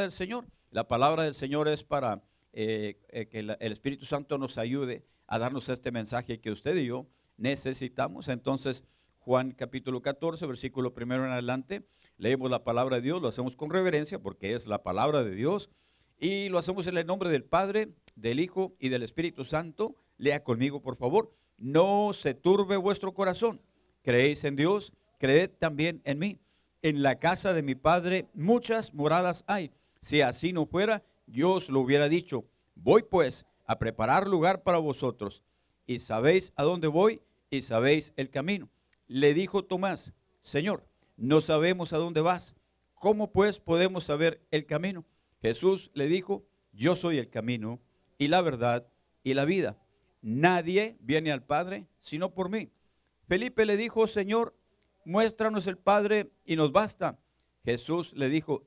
del Señor. La palabra del Señor es para eh, eh, que el Espíritu Santo nos ayude a darnos este mensaje que usted y yo necesitamos. Entonces, Juan capítulo 14, versículo primero en adelante, leemos la palabra de Dios, lo hacemos con reverencia porque es la palabra de Dios y lo hacemos en el nombre del Padre, del Hijo y del Espíritu Santo. Lea conmigo, por favor. No se turbe vuestro corazón. Creéis en Dios, creed también en mí. En la casa de mi Padre muchas moradas hay si así no fuera, yo os lo hubiera dicho. Voy pues a preparar lugar para vosotros. Y sabéis a dónde voy y sabéis el camino. Le dijo Tomás, Señor, no sabemos a dónde vas. ¿Cómo pues podemos saber el camino? Jesús le dijo, yo soy el camino y la verdad y la vida. Nadie viene al Padre sino por mí. Felipe le dijo, Señor, muéstranos el Padre y nos basta. Jesús le dijo,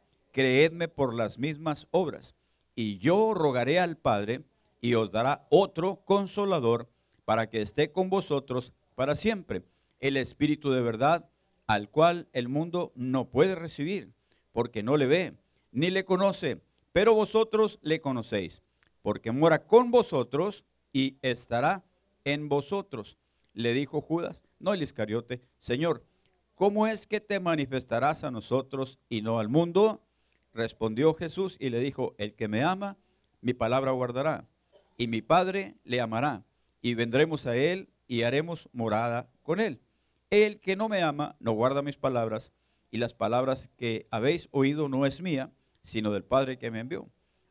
creedme por las mismas obras. Y yo rogaré al Padre y os dará otro consolador para que esté con vosotros para siempre, el Espíritu de verdad, al cual el mundo no puede recibir, porque no le ve, ni le conoce, pero vosotros le conocéis, porque mora con vosotros y estará en vosotros. Le dijo Judas, no el Iscariote, Señor, ¿cómo es que te manifestarás a nosotros y no al mundo? Respondió Jesús y le dijo, el que me ama, mi palabra guardará, y mi Padre le amará, y vendremos a él y haremos morada con él. El que no me ama, no guarda mis palabras, y las palabras que habéis oído no es mía, sino del Padre que me envió.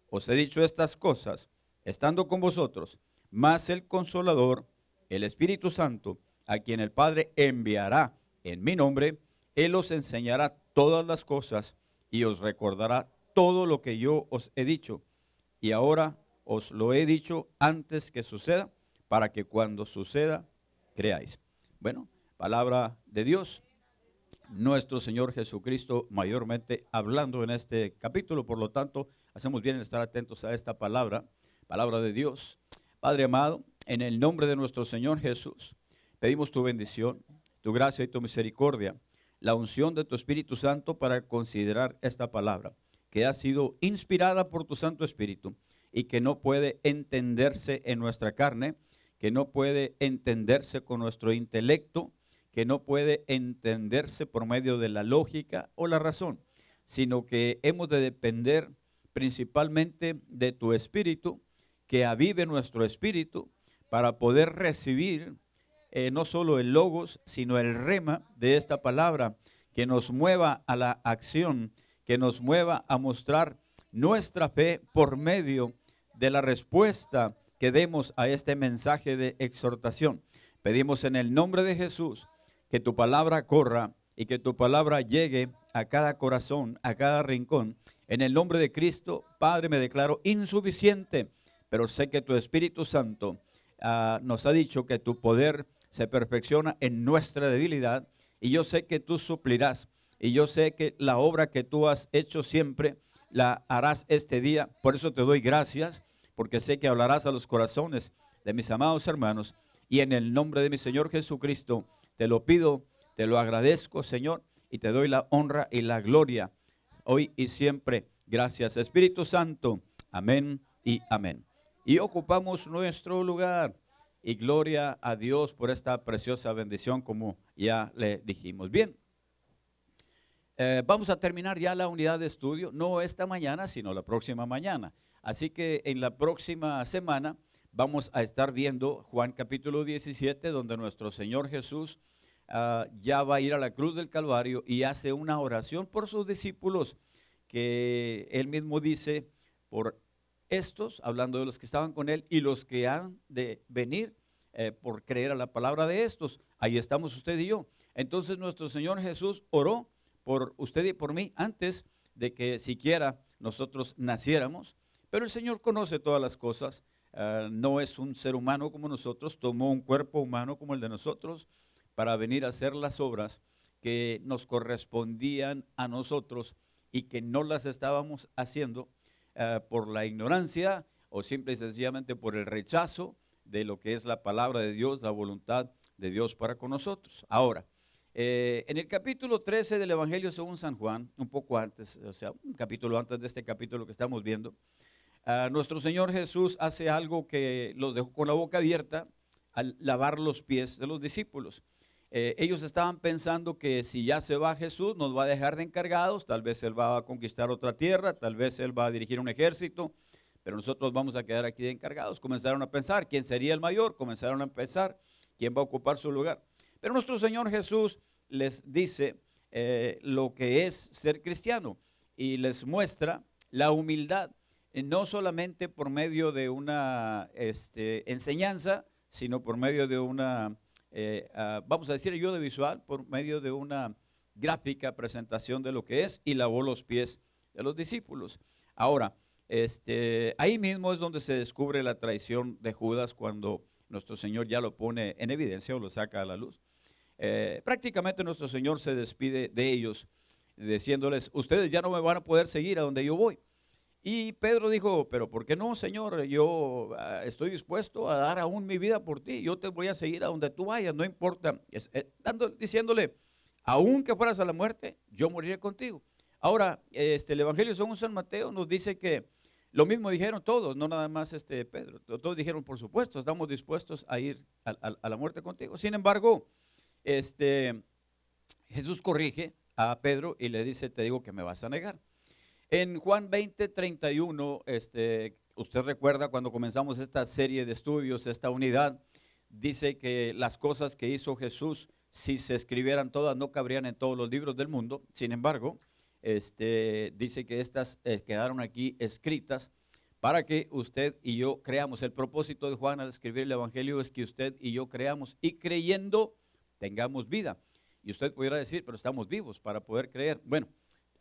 Os he dicho estas cosas, estando con vosotros, más el consolador, el Espíritu Santo, a quien el Padre enviará en mi nombre, Él os enseñará todas las cosas y os recordará todo lo que yo os he dicho. Y ahora os lo he dicho antes que suceda, para que cuando suceda, creáis. Bueno, palabra de Dios. Nuestro Señor Jesucristo mayormente hablando en este capítulo, por lo tanto, hacemos bien en estar atentos a esta palabra, palabra de Dios. Padre amado, en el nombre de nuestro Señor Jesús, pedimos tu bendición, tu gracia y tu misericordia la unción de tu Espíritu Santo para considerar esta palabra, que ha sido inspirada por tu Santo Espíritu y que no puede entenderse en nuestra carne, que no puede entenderse con nuestro intelecto, que no puede entenderse por medio de la lógica o la razón, sino que hemos de depender principalmente de tu Espíritu, que avive nuestro espíritu para poder recibir eh, no solo el logos, sino el rema de esta palabra, que nos mueva a la acción, que nos mueva a mostrar nuestra fe por medio de la respuesta que demos a este mensaje de exhortación. Pedimos en el nombre de Jesús que tu palabra corra y que tu palabra llegue a cada corazón, a cada rincón. En el nombre de Cristo, Padre, me declaro insuficiente, pero sé que tu Espíritu Santo ah, nos ha dicho que tu poder se perfecciona en nuestra debilidad y yo sé que tú suplirás y yo sé que la obra que tú has hecho siempre la harás este día. Por eso te doy gracias, porque sé que hablarás a los corazones de mis amados hermanos y en el nombre de mi Señor Jesucristo te lo pido, te lo agradezco, Señor, y te doy la honra y la gloria hoy y siempre. Gracias, Espíritu Santo. Amén y amén. Y ocupamos nuestro lugar. Y gloria a Dios por esta preciosa bendición, como ya le dijimos. Bien, eh, vamos a terminar ya la unidad de estudio, no esta mañana, sino la próxima mañana. Así que en la próxima semana vamos a estar viendo Juan capítulo 17, donde nuestro Señor Jesús ah, ya va a ir a la cruz del Calvario y hace una oración por sus discípulos, que él mismo dice, por estos, hablando de los que estaban con él, y los que han de venir eh, por creer a la palabra de estos. Ahí estamos usted y yo. Entonces nuestro Señor Jesús oró por usted y por mí antes de que siquiera nosotros naciéramos, Pero el Señor conoce todas las cosas, ah, no es un ser humano como nosotros, tomó un cuerpo humano como el de nosotros para venir a hacer las obras que nos correspondían a nosotros y que no las estábamos haciendo ah, por la ignorancia o simple y sencillamente por el rechazo de lo que es la palabra de Dios, la voluntad de Dios para con nosotros. Ahora, eh, en el capítulo 13 del Evangelio según San Juan, un poco antes, o sea, un capítulo antes de este capítulo que estamos viendo, ah, nuestro Señor Jesús hace algo que los dejó con la boca abierta al lavar los pies de los discípulos. Eh, ellos estaban pensando que si ya se va Jesús, nos va a dejar de encargados, tal vez Él va a conquistar otra tierra, tal vez Él va a dirigir un ejército, pero nosotros vamos a quedar aquí de encargados. Comenzaron a pensar quién sería el mayor, comenzaron a pensar quién va a ocupar su lugar. Pero nuestro Señor Jesús les dice eh, lo que es ser cristiano y les muestra la humildad, eh, no solamente por medio de una este, enseñanza, sino por medio de una, eh, ah, vamos a decir ayuda visual, por medio de una gráfica presentación de lo que es y lavó los pies de los discípulos. Ahora, este, ahí mismo es donde se descubre la traición de Judas cuando nuestro Señor ya lo pone en evidencia o lo saca a la luz. Eh, prácticamente nuestro Señor se despide de ellos diciéndoles, ustedes ya no me van a poder seguir a donde yo voy. Y Pedro dijo, pero ¿por qué no, Señor? Yo ah, estoy dispuesto a dar aún mi vida por ti. Yo te voy a seguir a donde tú vayas, no importa. Eh, diciéndole, aún que fueras a la muerte, yo moriré contigo. Ahora, este, el Evangelio según San Mateo nos dice que lo mismo dijeron todos, no nada más este Pedro. Todos dijeron, por supuesto, estamos dispuestos a ir a la muerte contigo. Sin embargo, este, Jesús corrige a Pedro y le dice, te digo que me vas a negar. En Juan 20, 31, este, usted recuerda cuando comenzamos esta serie de estudios, esta unidad, dice que las cosas que hizo Jesús, si se escribieran todas, no cabrían en todos los libros del mundo. Sin embargo, este, dice que estas eh, quedaron aquí escritas para que usted y yo creamos. El propósito de Juan al escribir el Evangelio es que usted y yo creamos y creyendo tengamos vida. Y usted pudiera decir, pero estamos vivos para poder creer. Bueno,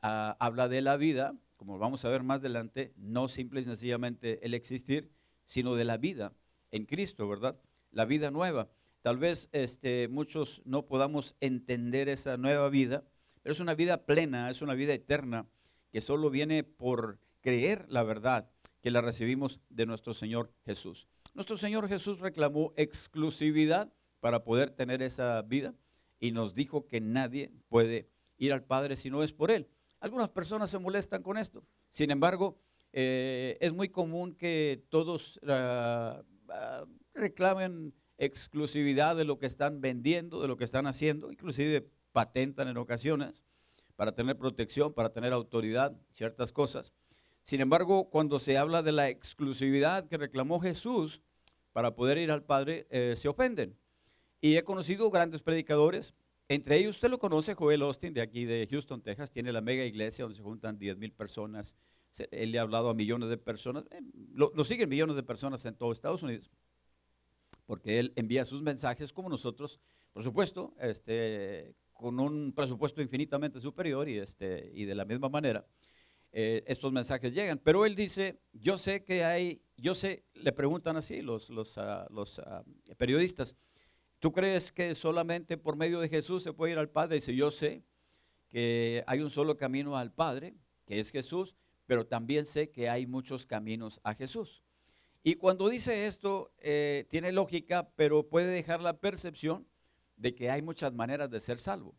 ah, habla de la vida, como vamos a ver más adelante, no simple y sencillamente el existir, sino de la vida en Cristo, ¿verdad? La vida nueva. Tal vez este, muchos no podamos entender esa nueva vida, pero es una vida plena, es una vida eterna, que solo viene por creer la verdad que la recibimos de nuestro Señor Jesús. Nuestro Señor Jesús reclamó exclusividad para poder tener esa vida y nos dijo que nadie puede ir al Padre si no es por Él. Algunas personas se molestan con esto. Sin embargo, eh, es muy común que todos ah, ah, reclamen exclusividad de lo que están vendiendo, de lo que están haciendo, inclusive patentan en ocasiones para tener protección, para tener autoridad, ciertas cosas. Sin embargo, cuando se habla de la exclusividad que reclamó Jesús para poder ir al Padre, eh, se ofenden. Y he conocido grandes predicadores, entre ellos usted lo conoce, Joel Austin, de aquí de Houston, Texas, tiene la mega iglesia donde se juntan 10 mil personas. Él le ha hablado a millones de personas, eh, lo, siguen millones de personas en todo Estados Unidos, porque él envía sus mensajes como nosotros, por supuesto, este, con un presupuesto infinitamente superior y, este, y de la misma manera. Eh, estos mensajes llegan. Pero él dice, yo sé que hay, yo sé, le preguntan así los, los, ah, los ah, periodistas, ¿Tú crees que solamente por medio de Jesús se puede ir al Padre? Dice, yo sé que hay un solo camino al Padre, que es Jesús, pero también sé que hay muchos caminos a Jesús. Y cuando dice esto, eh, tiene lógica, pero puede dejar la percepción de que hay muchas maneras de ser salvo.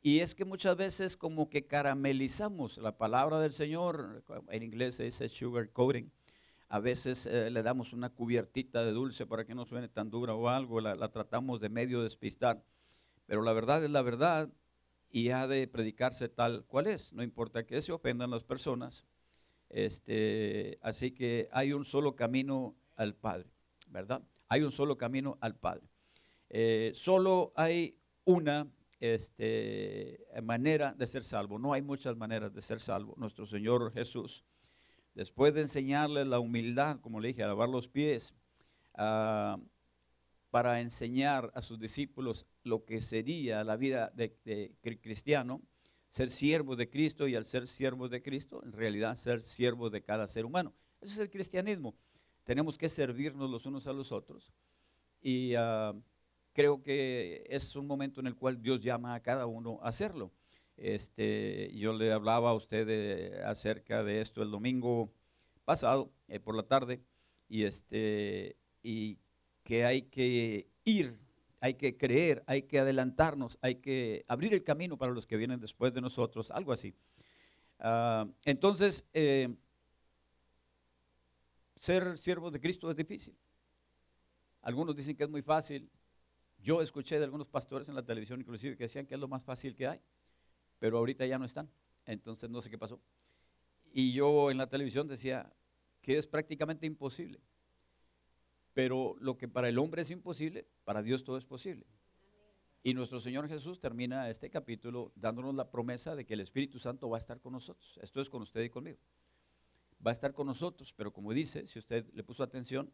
Y es que muchas veces como que caramelizamos la palabra del Señor, en inglés se dice sugar coating, a veces eh, le damos una cubiertita de dulce para que no suene tan dura o algo, la, tratamos de medio despistar. Pero la verdad es la verdad y ha de predicarse tal cual es, no importa que se ofendan las personas. Este, así que hay un solo camino al Padre, ¿verdad? Hay un solo camino al Padre. Eh, solo hay una este, manera de ser salvo, no hay muchas maneras de ser salvo. Nuestro Señor Jesús después de enseñarles la humildad, como le dije, a lavar los pies, ah, para enseñar a sus discípulos lo que sería la vida de, cristiano, ser siervo de Cristo y al ser siervo de Cristo, en realidad ser siervo de cada ser humano. Ese es el cristianismo. Tenemos que servirnos los unos a los otros. Y ah, creo que es un momento en el cual Dios llama a cada uno a hacerlo. Este, yo le hablaba a usted acerca de esto el domingo pasado, eh, por la tarde, y, este, y que hay que ir, hay que creer, hay que adelantarnos, hay que abrir el camino para los que vienen después de nosotros, algo así. Ah, entonces, eh, ser siervo de Cristo es difícil. Algunos dicen que es muy fácil. Yo escuché de algunos pastores en la televisión inclusive que decían que es lo más fácil que hay, pero ahorita ya no están. Entonces no sé qué pasó. Y yo en la televisión decía que es prácticamente imposible. Pero lo que para el hombre es imposible, para Dios todo es posible. Y nuestro Señor Jesús termina este capítulo dándonos la promesa de que el Espíritu Santo va a estar con nosotros. Esto es con usted y conmigo. Va a estar con nosotros, pero como dice, si usted le puso atención,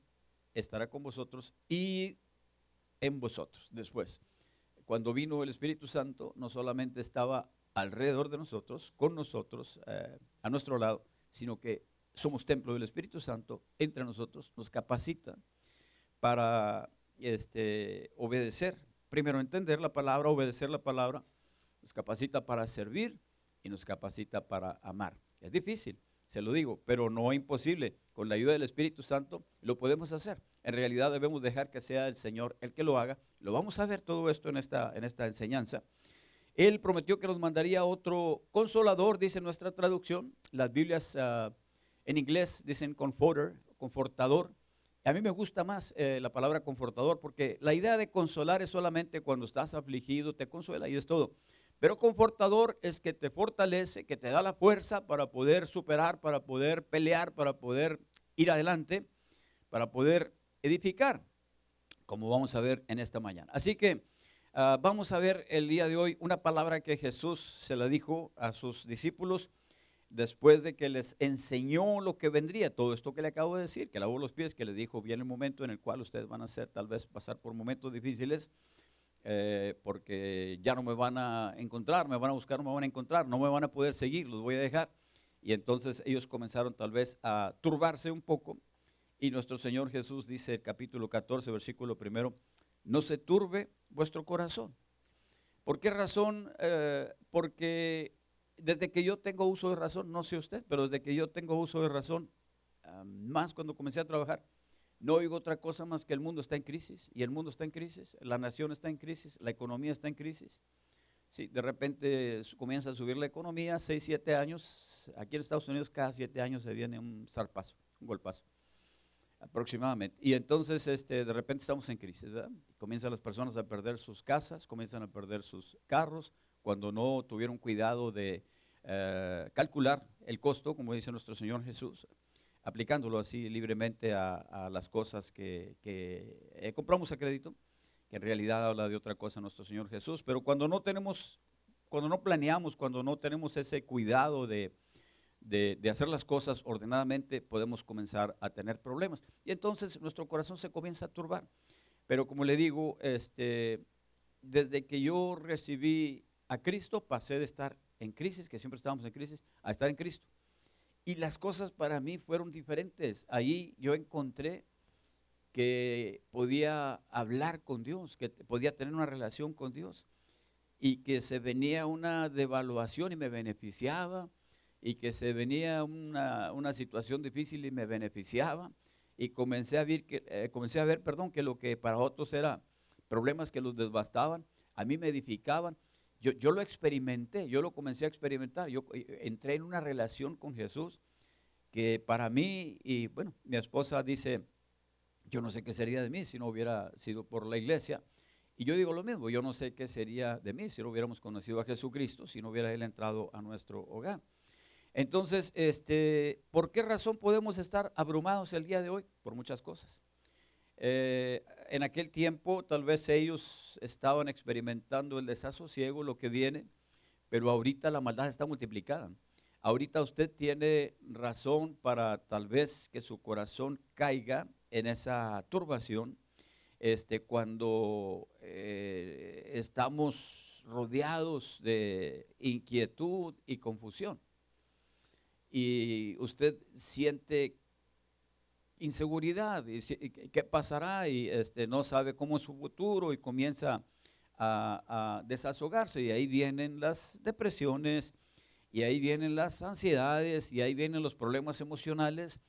estará con vosotros y en vosotros después. Cuando vino el Espíritu Santo, no solamente estaba alrededor de nosotros, con nosotros, eh, a nuestro lado, sino que somos templo del Espíritu Santo entre nosotros, nos capacita para este, obedecer. Primero entender la palabra, obedecer la palabra, nos capacita para servir y nos capacita para amar. Es difícil, se lo digo, pero no es imposible. Con la ayuda del Espíritu Santo lo podemos hacer. En realidad debemos dejar que sea el Señor el que lo haga. Lo vamos a ver todo esto en esta, en esta enseñanza. Él prometió que nos mandaría otro consolador, dice nuestra traducción. Las Biblias uh, en inglés dicen comforter, confortador. A mí me gusta más eh, la palabra confortador porque la idea de consolar es solamente cuando estás afligido, te consuela y es todo. Pero confortador es que te fortalece, que te da la fuerza para poder superar, para poder pelear, para poder ir adelante, para poder edificar, como vamos a ver en esta mañana. Así que ah, vamos a ver el día de hoy una palabra que Jesús se la dijo a sus discípulos después de que les enseñó lo que vendría, todo esto que le acabo de decir, que lavó los pies, que les dijo, viene el momento en el cual ustedes van a hacer, tal vez pasar por momentos difíciles, eh, porque ya no me van a encontrar, me van a buscar, no me van a encontrar, no me van a poder seguir, los voy a dejar. Y entonces ellos comenzaron tal vez a turbarse un poco. Y nuestro Señor Jesús dice el capítulo 14, versículo primero, no se turbe vuestro corazón. ¿Por qué razón? Eh, porque desde que yo tengo uso de razón, no sé usted, pero desde que yo tengo uso de razón, más cuando comencé a trabajar, no oigo otra cosa más que el mundo está en crisis, y el mundo está en crisis, la nación está en crisis, la economía está en crisis. Sí, de repente comienza a subir la economía, 6, 7 años, aquí en Estados Unidos cada 7 años se viene un zarpazo, un golpazo, aproximadamente. Y entonces este, de repente estamos en crisis, ¿verdad? Comienzan las personas a perder sus casas, comienzan a perder sus carros, cuando no tuvieron cuidado de eh, calcular el costo, como dice nuestro Señor Jesús, aplicándolo así libremente a, las cosas que, eh, compramos a crédito, que en realidad habla de otra cosa nuestro Señor Jesús, pero cuando no tenemos, cuando no planeamos, cuando no tenemos ese cuidado de, de, hacer las cosas ordenadamente, podemos comenzar a tener problemas. Y entonces nuestro corazón se comienza a turbar. Pero como le digo, este, desde que yo recibí a Cristo pasé de estar en crisis, que siempre estábamos en crisis, a estar en Cristo. Y las cosas para mí fueron diferentes. Ahí yo encontré que podía hablar con Dios, que podía tener una relación con Dios y que se venía una devaluación y me beneficiaba y que se venía una, una situación difícil y me beneficiaba y comencé a ver que eh, comencé a ver, perdón, que lo que para otros era problemas que los devastaban, a mí me edificaban yo, lo experimenté, yo lo comencé a experimentar. Yo eh, entré en una relación con Jesús que para mí, y bueno, mi esposa dice, yo no sé qué sería de mí si no hubiera sido por la iglesia. Y yo digo lo mismo, yo no sé qué sería de mí si no hubiéramos conocido a Jesucristo, si no hubiera Él entrado a nuestro hogar. Entonces, este, ¿por qué razón podemos estar abrumados el día de hoy? Por muchas cosas. Eh, en aquel tiempo tal vez ellos estaban experimentando el desasosiego, lo que viene, pero ahorita la maldad está multiplicada. Ahorita usted tiene razón para tal vez que su corazón caiga en esa turbación este, cuando eh, estamos rodeados de inquietud y confusión. Y usted siente inseguridad, y, qué pasará, y este, no sabe cómo es su futuro y comienza a, a desahogarse, y ahí vienen las depresiones, y ahí vienen las ansiedades, y ahí vienen los problemas emocionales.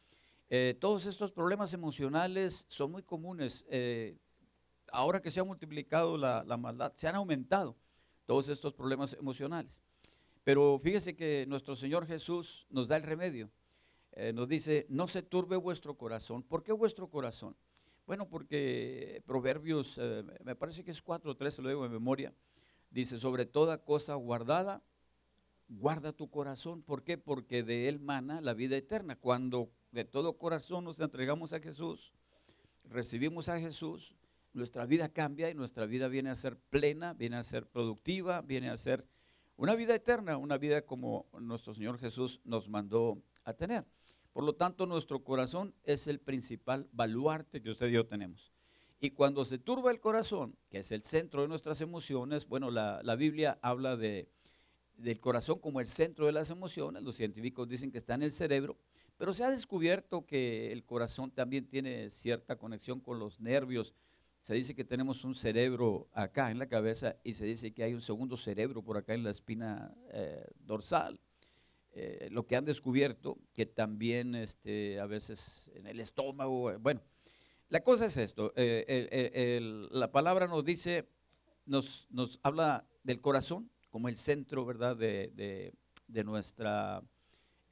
Eh, todos estos problemas emocionales son muy comunes. Eh, ahora que se ha multiplicado la, la maldad, se han aumentado todos estos problemas emocionales. Pero fíjese que nuestro Señor Jesús nos da el remedio. Eh, nos dice, no se turbe vuestro corazón. ¿Por qué vuestro corazón? Bueno, porque Proverbios, eh, me parece que es 4 o 3, lo digo en memoria, dice, sobre toda cosa guardada, guarda tu corazón. ¿Por qué? Porque de él mana la vida eterna. Cuando de todo corazón nos entregamos a Jesús, recibimos a Jesús, nuestra vida cambia y nuestra vida viene a ser plena, viene a ser productiva, viene a ser una vida eterna, una vida como nuestro Señor Jesús nos mandó a tener. Por lo tanto, nuestro corazón es el principal baluarte que usted y yo tenemos. Y cuando se turba el corazón, que es el centro de nuestras emociones, bueno, la, Biblia habla de, del corazón como el centro de las emociones, los científicos dicen que está en el cerebro, pero se ha descubierto que el corazón también tiene cierta conexión con los nervios, se dice que tenemos un cerebro acá en la cabeza y se dice que hay un segundo cerebro por acá en la espina eh, dorsal. Eh, lo que han descubierto, que también este, a veces en el estómago, eh, bueno, la cosa es esto, la palabra nos dice, nos, nos, habla del corazón como el centro, ¿verdad?, de, de, de nuestra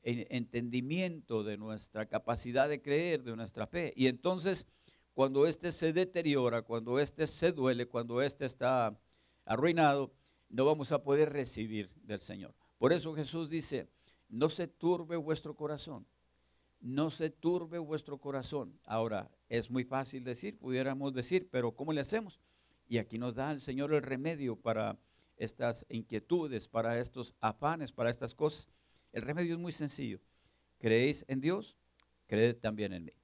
entendimiento, de nuestra capacidad de creer, de nuestra fe. Y entonces cuando éste se deteriora, cuando éste se duele, cuando éste está arruinado, no vamos a poder recibir del Señor. Por eso Jesús dice, no se turbe vuestro corazón, no se turbe vuestro corazón. Ahora, es muy fácil decir, pudiéramos decir, pero ¿cómo le hacemos? Y aquí nos da el Señor el remedio para estas inquietudes, para estos afanes, para estas cosas. El remedio es muy sencillo. ¿Creéis en Dios? Creed también en mí.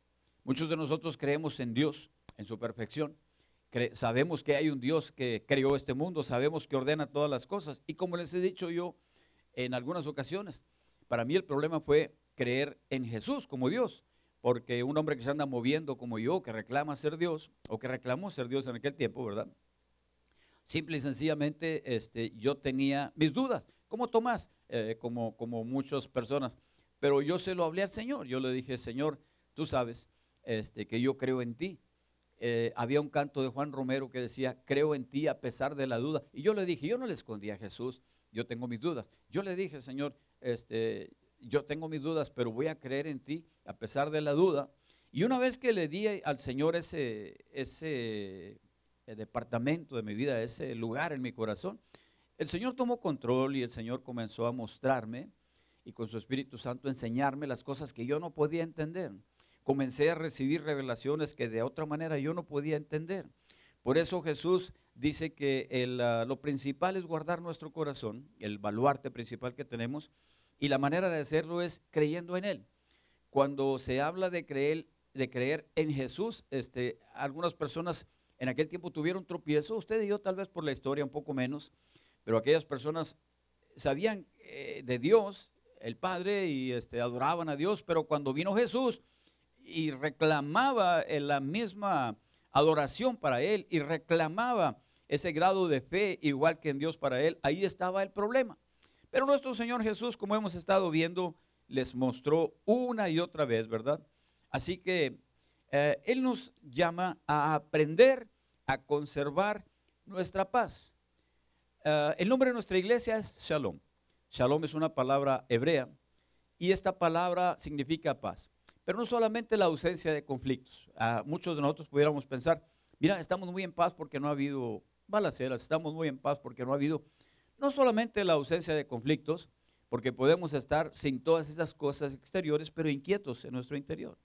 Muchos de nosotros creemos en Dios, en su perfección. sabemos que hay un Dios que creó este mundo, sabemos que ordena todas las cosas. Y como les he dicho yo en algunas ocasiones, para mí el problema fue creer en Jesús como Dios. Porque un hombre que se anda moviendo como yo, que reclama ser Dios, o que reclamó ser Dios en aquel tiempo, ¿verdad? Simple y sencillamente este, yo tenía mis dudas, como Tomás, eh, como, como muchas personas. Pero yo se lo hablé al Señor. Yo le dije, Señor, tú sabes este, que yo creo en ti. Eh, había un canto de Juan Romero que decía, creo en ti a pesar de la duda. Y yo le dije, yo no le escondí a Jesús, yo tengo mis dudas. Yo le dije, Señor, este, yo tengo mis dudas, pero voy a creer en ti a pesar de la duda. Y una vez que le di al Señor ese, ese eh, departamento de mi vida, ese lugar en mi corazón, el Señor tomó control y el Señor comenzó a mostrarme y con su Espíritu Santo enseñarme las cosas que yo no podía entender comencé a recibir revelaciones que de otra manera yo no podía entender. Por eso Jesús dice que ah, lo principal es guardar nuestro corazón, el baluarte principal que tenemos, y la manera de hacerlo es creyendo en Él. Cuando se habla de creer, de creer en Jesús, este, algunas personas en aquel tiempo tuvieron tropiezo, usted y yo tal vez por la historia un poco menos, pero aquellas personas sabían eh, de Dios, el Padre, y este, adoraban a Dios, pero cuando vino Jesús, y reclamaba la misma adoración para él y reclamaba ese grado de fe igual que en Dios para él, ahí estaba el problema. Pero nuestro Señor Jesús, como hemos estado viendo, les mostró una y otra vez, ¿verdad? Así que eh, Él nos llama a aprender a conservar nuestra paz. Eh, el nombre de nuestra iglesia es Shalom. Shalom es una palabra hebrea y esta palabra significa paz. Pero no solamente la ausencia de conflictos. Muchos de nosotros pudiéramos pensar, mira, estamos muy en paz porque no ha habido balaceras, estamos muy en paz porque no ha habido, no solamente la ausencia de conflictos, porque podemos estar sin todas esas cosas exteriores, pero inquietos en nuestro interior.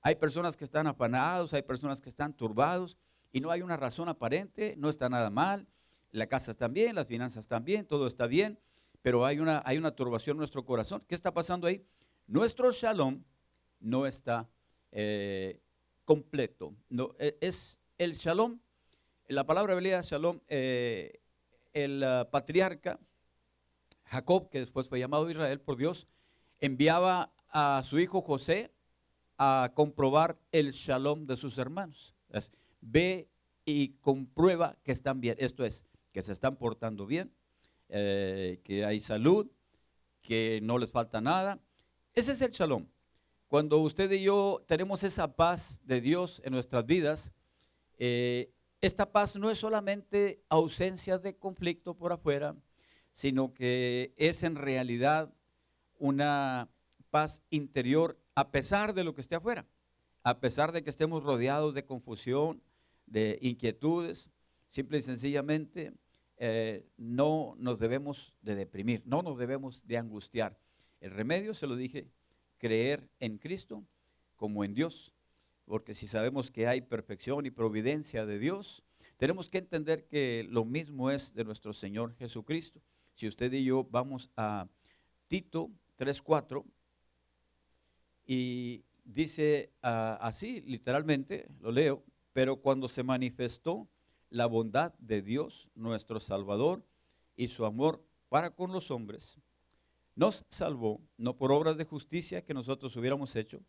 Hay personas que están afanados, hay personas que están turbados y no hay una razón aparente, no está nada mal, la casa está bien, las finanzas están bien, todo está bien, pero hay una, hay una turbación en nuestro corazón. ¿Qué está pasando ahí? Nuestro shalom no está eh, completo. No, e, es el shalom, la palabra hebrea shalom, eh, el ah, patriarca Jacob, que después fue llamado Israel por Dios, enviaba a su hijo José a comprobar el shalom de sus hermanos. ve y comprueba que están bien. Esto es, que se están portando bien, eh, que hay salud, que no les falta nada. Ese es el shalom. Cuando usted y yo tenemos esa paz de Dios en nuestras vidas, eh, esta paz no es solamente ausencia de conflicto por afuera, sino que es en realidad una paz interior a pesar de lo que esté afuera, a pesar de que estemos rodeados de confusión, de inquietudes, simple y sencillamente eh, no nos debemos de deprimir, no nos debemos de angustiar. El remedio, se lo dije, creer en Cristo como en Dios, porque si sabemos que hay perfección y providencia de Dios, tenemos que entender que lo mismo es de nuestro Señor Jesucristo. Si usted y yo vamos a Tito 3.4 y dice ah, así, literalmente, lo leo, pero cuando se manifestó la bondad de Dios, nuestro Salvador, y su amor para con los hombres, nos salvó, no por obras de justicia que nosotros hubiéramos hecho,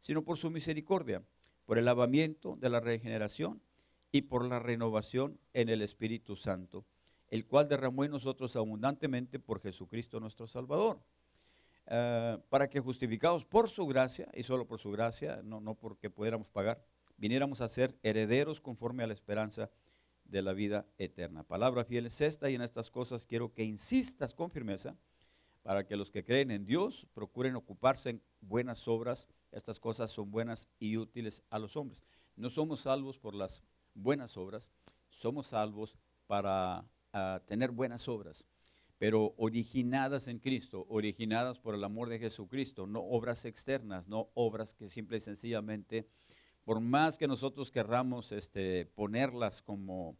sino por su misericordia, por el lavamiento de la regeneración y por la renovación en el Espíritu Santo, el cual derramó en nosotros abundantemente por Jesucristo nuestro Salvador, eh, para que justificados por su gracia, y solo por su gracia, no, no porque pudiéramos pagar, viniéramos a ser herederos conforme a la esperanza de la vida eterna. Palabra fiel es esta y en estas cosas quiero que insistas con firmeza para que los que creen en Dios procuren ocuparse en buenas obras. Estas cosas son buenas y útiles a los hombres. No somos salvos por las buenas obras, somos salvos para ah, tener buenas obras, pero originadas en Cristo, originadas por el amor de Jesucristo, no obras externas, no obras que simple y sencillamente, por más que nosotros querramos este, ponerlas como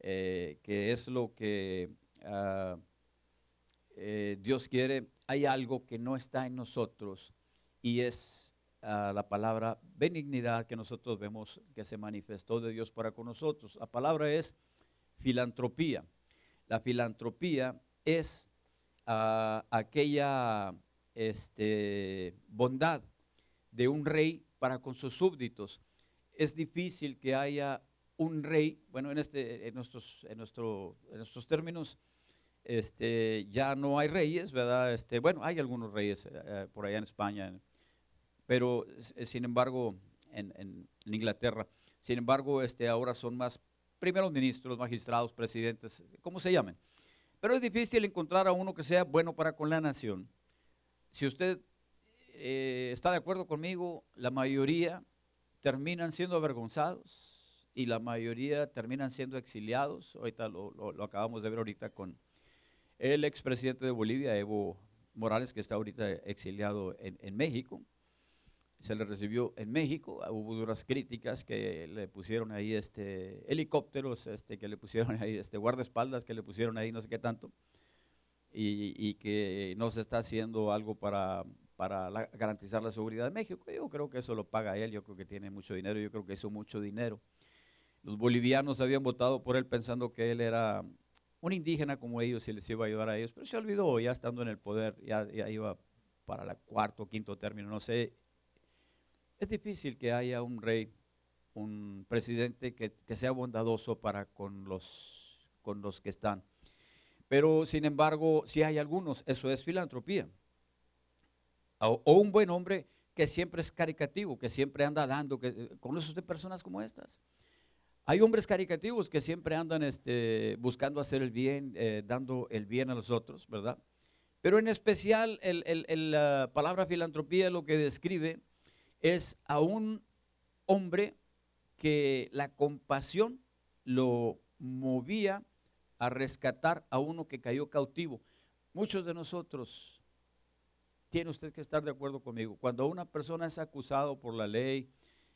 eh, que es lo que ah, eh, Dios quiere, hay algo que no está en nosotros y es la palabra benignidad que nosotros vemos que se manifestó de Dios para con nosotros. La palabra es filantropía. La filantropía es ah, aquella este, bondad de un rey para con sus súbditos. Es difícil que haya un rey, bueno, en, este, en, nuestros, en, nuestro, en nuestros términos, este, ya no hay reyes, ¿verdad? Este, bueno, hay algunos reyes eh, eh, por allá en España, pero eh, sin embargo, en, Inglaterra, sin embargo, este, ahora son más primeros ministros, magistrados, presidentes, como se llamen. Pero es difícil encontrar a uno que sea bueno para con la nación. Si usted está de acuerdo conmigo, la mayoría terminan siendo avergonzados y la mayoría terminan siendo exiliados. Ahorita lo, lo acabamos de ver ahorita con el expresidente de Bolivia, Evo Morales, que está ahorita exiliado en, México. Se le recibió en México, hubo duras críticas que le pusieron ahí este, helicópteros, este, que le pusieron ahí, este, guardaespaldas que le pusieron ahí, no sé qué tanto, y, que no se está haciendo algo para, para garantizar la seguridad de México. Yo creo que eso lo paga él, yo creo que tiene mucho dinero, yo creo que hizo mucho dinero. Los bolivianos habían votado por él pensando que él era un indígena como ellos y les iba a ayudar a ellos, pero se olvidó ya estando en el poder, ya, iba para el cuarto, quinto término, no sé, es difícil que haya un rey, un presidente que, sea bondadoso para con los, con los que están. Pero sin embargo, si hay algunos, eso es filantropía. O, un buen hombre que siempre es caricativo, que siempre anda dando, que conoce de personas como estas. Hay hombres caricativos que siempre andan este, buscando hacer el bien, eh, dando el bien a los otros, ¿verdad? Pero en especial la palabra filantropía lo que describe es a un hombre que la compasión lo movía a rescatar a uno que cayó cautivo. Muchos de nosotros, tiene usted que estar de acuerdo conmigo, cuando una persona es acusado por la ley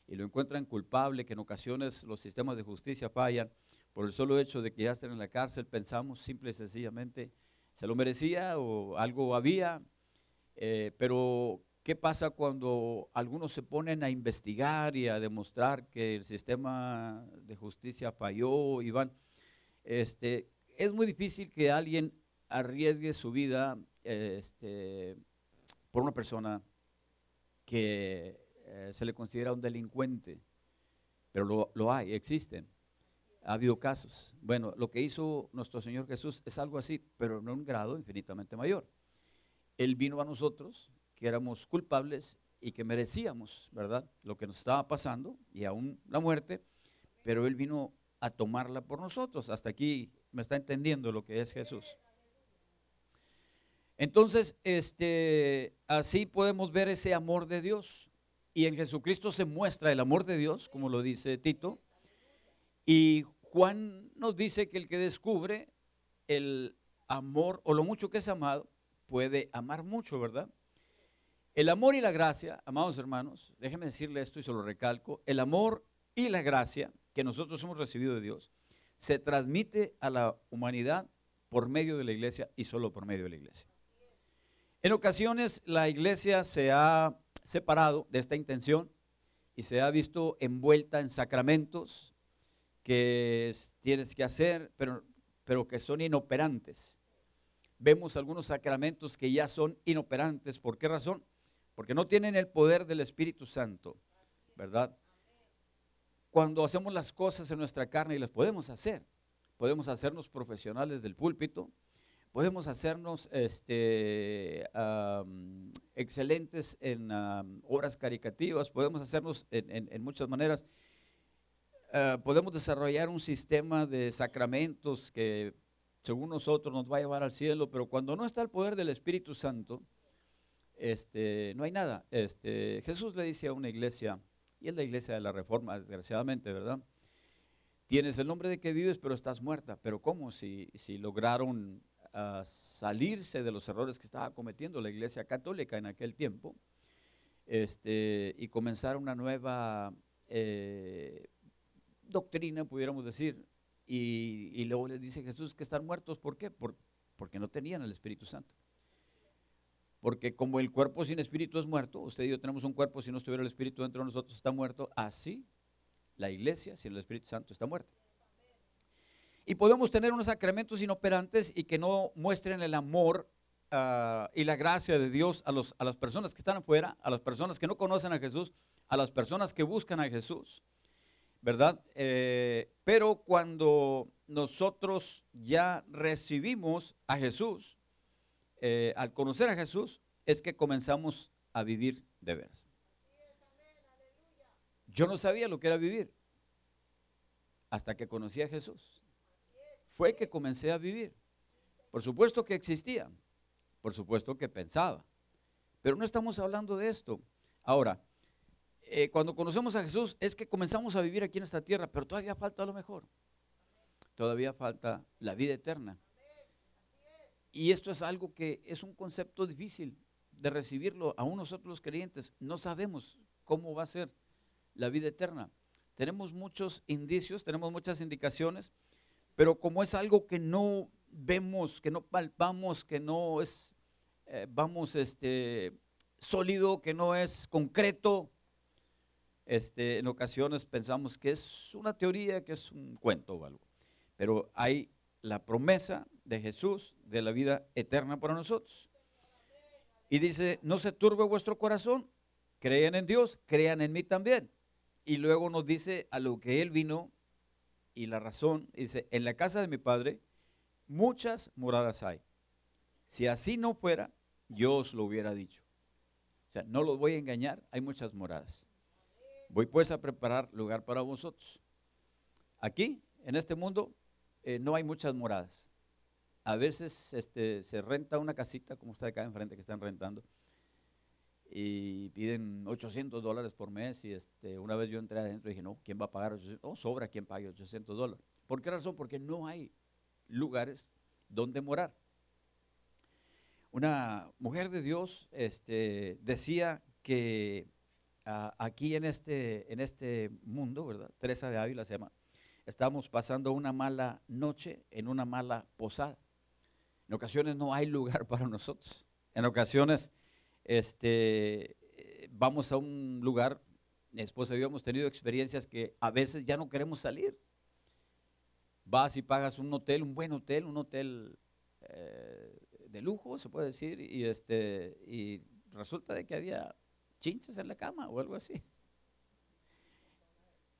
y lo encuentran culpable, que en ocasiones los sistemas de justicia fallan, por el solo hecho de que ya estén en la cárcel, pensamos simple y sencillamente, se lo merecía o algo había, eh, pero ¿Qué pasa cuando algunos se ponen a investigar y a demostrar que el sistema de justicia falló y? Este, es muy difícil que alguien arriesgue su vida este, por una persona que eh, se le considera un delincuente, pero lo, lo hay, existen. Ha habido casos. Bueno, lo que hizo nuestro Señor Jesús es algo así, pero en un grado infinitamente mayor. Él vino a nosotros, que éramos culpables y que merecíamos, ¿verdad? Lo que nos estaba pasando y aún la muerte, pero Él vino a tomarla por nosotros. Hasta aquí me está entendiendo lo que es Jesús. Entonces, este, así podemos ver ese amor de Dios. Y en Jesucristo se muestra el amor de Dios, como lo dice Tito. Y Juan nos dice que el que descubre el amor o lo mucho que es amado, puede amar mucho, ¿verdad? El amor y la gracia, amados hermanos, déjenme decirle esto y se lo recalco, el amor y la gracia que nosotros hemos recibido de Dios se transmite a la humanidad por medio de la iglesia y solo por medio de la iglesia. En ocasiones la iglesia se ha separado de esta intención y se ha visto envuelta en sacramentos que tienes que hacer, pero, pero que son inoperantes. Vemos algunos sacramentos que ya son inoperantes. ¿Por qué razón? Porque no tienen el poder del Espíritu Santo, ¿verdad? Cuando hacemos las cosas en nuestra carne y las podemos hacer, podemos hacernos profesionales del púlpito, podemos hacernos este, excelentes en obras caricativas, podemos hacernos en, muchas maneras, ah, podemos desarrollar un sistema de sacramentos que según nosotros nos va a llevar al cielo, pero cuando no está el poder del Espíritu Santo, este, no hay nada. Este, Jesús le dice a una iglesia, y es la iglesia de la reforma, desgraciadamente, ¿verdad? Tienes el nombre de que vives, pero estás muerta. Pero ¿cómo? Si, si lograron a salirse de los errores que estaba cometiendo la Iglesia Católica en aquel tiempo este, y comenzar una nueva eh, doctrina, pudiéramos decir. Y, luego les dice Jesús que están muertos, ¿por qué? porque no tenían el Espíritu Santo. Porque como el cuerpo sin espíritu es muerto, usted y yo tenemos un cuerpo, si no estuviera el Espíritu dentro de nosotros está muerto, así la iglesia sin el Espíritu Santo está muerta. Y podemos tener unos sacramentos inoperantes y que no muestren el amor ah, y la gracia de Dios a, los, a las personas que están afuera, a las personas que no conocen a Jesús, a las personas que buscan a Jesús, ¿verdad? Eh, pero cuando nosotros ya recibimos a Jesús, eh, al conocer a Jesús, es que comenzamos a vivir de veras. Yo no sabía lo que era vivir hasta que conocí a Jesús fue que comencé a vivir. Por supuesto que existía, por supuesto que pensaba, pero no estamos hablando de esto. Ahora, eh, cuando conocemos a Jesús es que comenzamos a vivir aquí en esta tierra, pero todavía falta lo mejor. Todavía falta la vida eterna. Y esto es algo que es un concepto difícil de recibirlo. Aún nosotros los creyentes no sabemos cómo va a ser la vida eterna. Tenemos muchos indicios, tenemos muchas indicaciones, pero como es algo que no vemos, que no palpamos, que no es, eh, vamos, este, sólido, que no es concreto, este, en ocasiones pensamos que es una teoría, que es un cuento o algo. Pero hay la promesa de Jesús de la vida eterna para nosotros. Y dice, no se turbe vuestro corazón, crean en Dios, crean en mí también. Y luego nos dice a lo que Él vino y la razón, dice, en la casa de mi padre muchas moradas hay. Si así no fuera, yo os lo hubiera dicho. O sea, no los voy a engañar, hay muchas moradas. Voy pues a preparar lugar para vosotros. Aquí, en este mundo, eh, no hay muchas moradas. A veces este, se renta una casita, como está acá enfrente que están rentando, y piden 800 dólares por mes y este, una vez yo entré adentro y dije, no, ¿quién va a pagar 800? Oh, sobra quien pague 800 dólares. ¿Por qué razón? Porque no hay lugares donde morar. Una mujer de Dios este, decía que ah, aquí en este, en este mundo, ¿verdad? Teresa de Ávila se llama, estamos pasando una mala noche en una mala posada. En ocasiones no hay lugar para nosotros. En ocasiones este, vamos a un lugar, mi esposa y yo hemos tenido experiencias que a veces ya no queremos salir. Vas y pagas un hotel, un buen hotel, un hotel eh, de lujo, se puede decir, y, este, y resulta de que había chinches en la cama o algo así.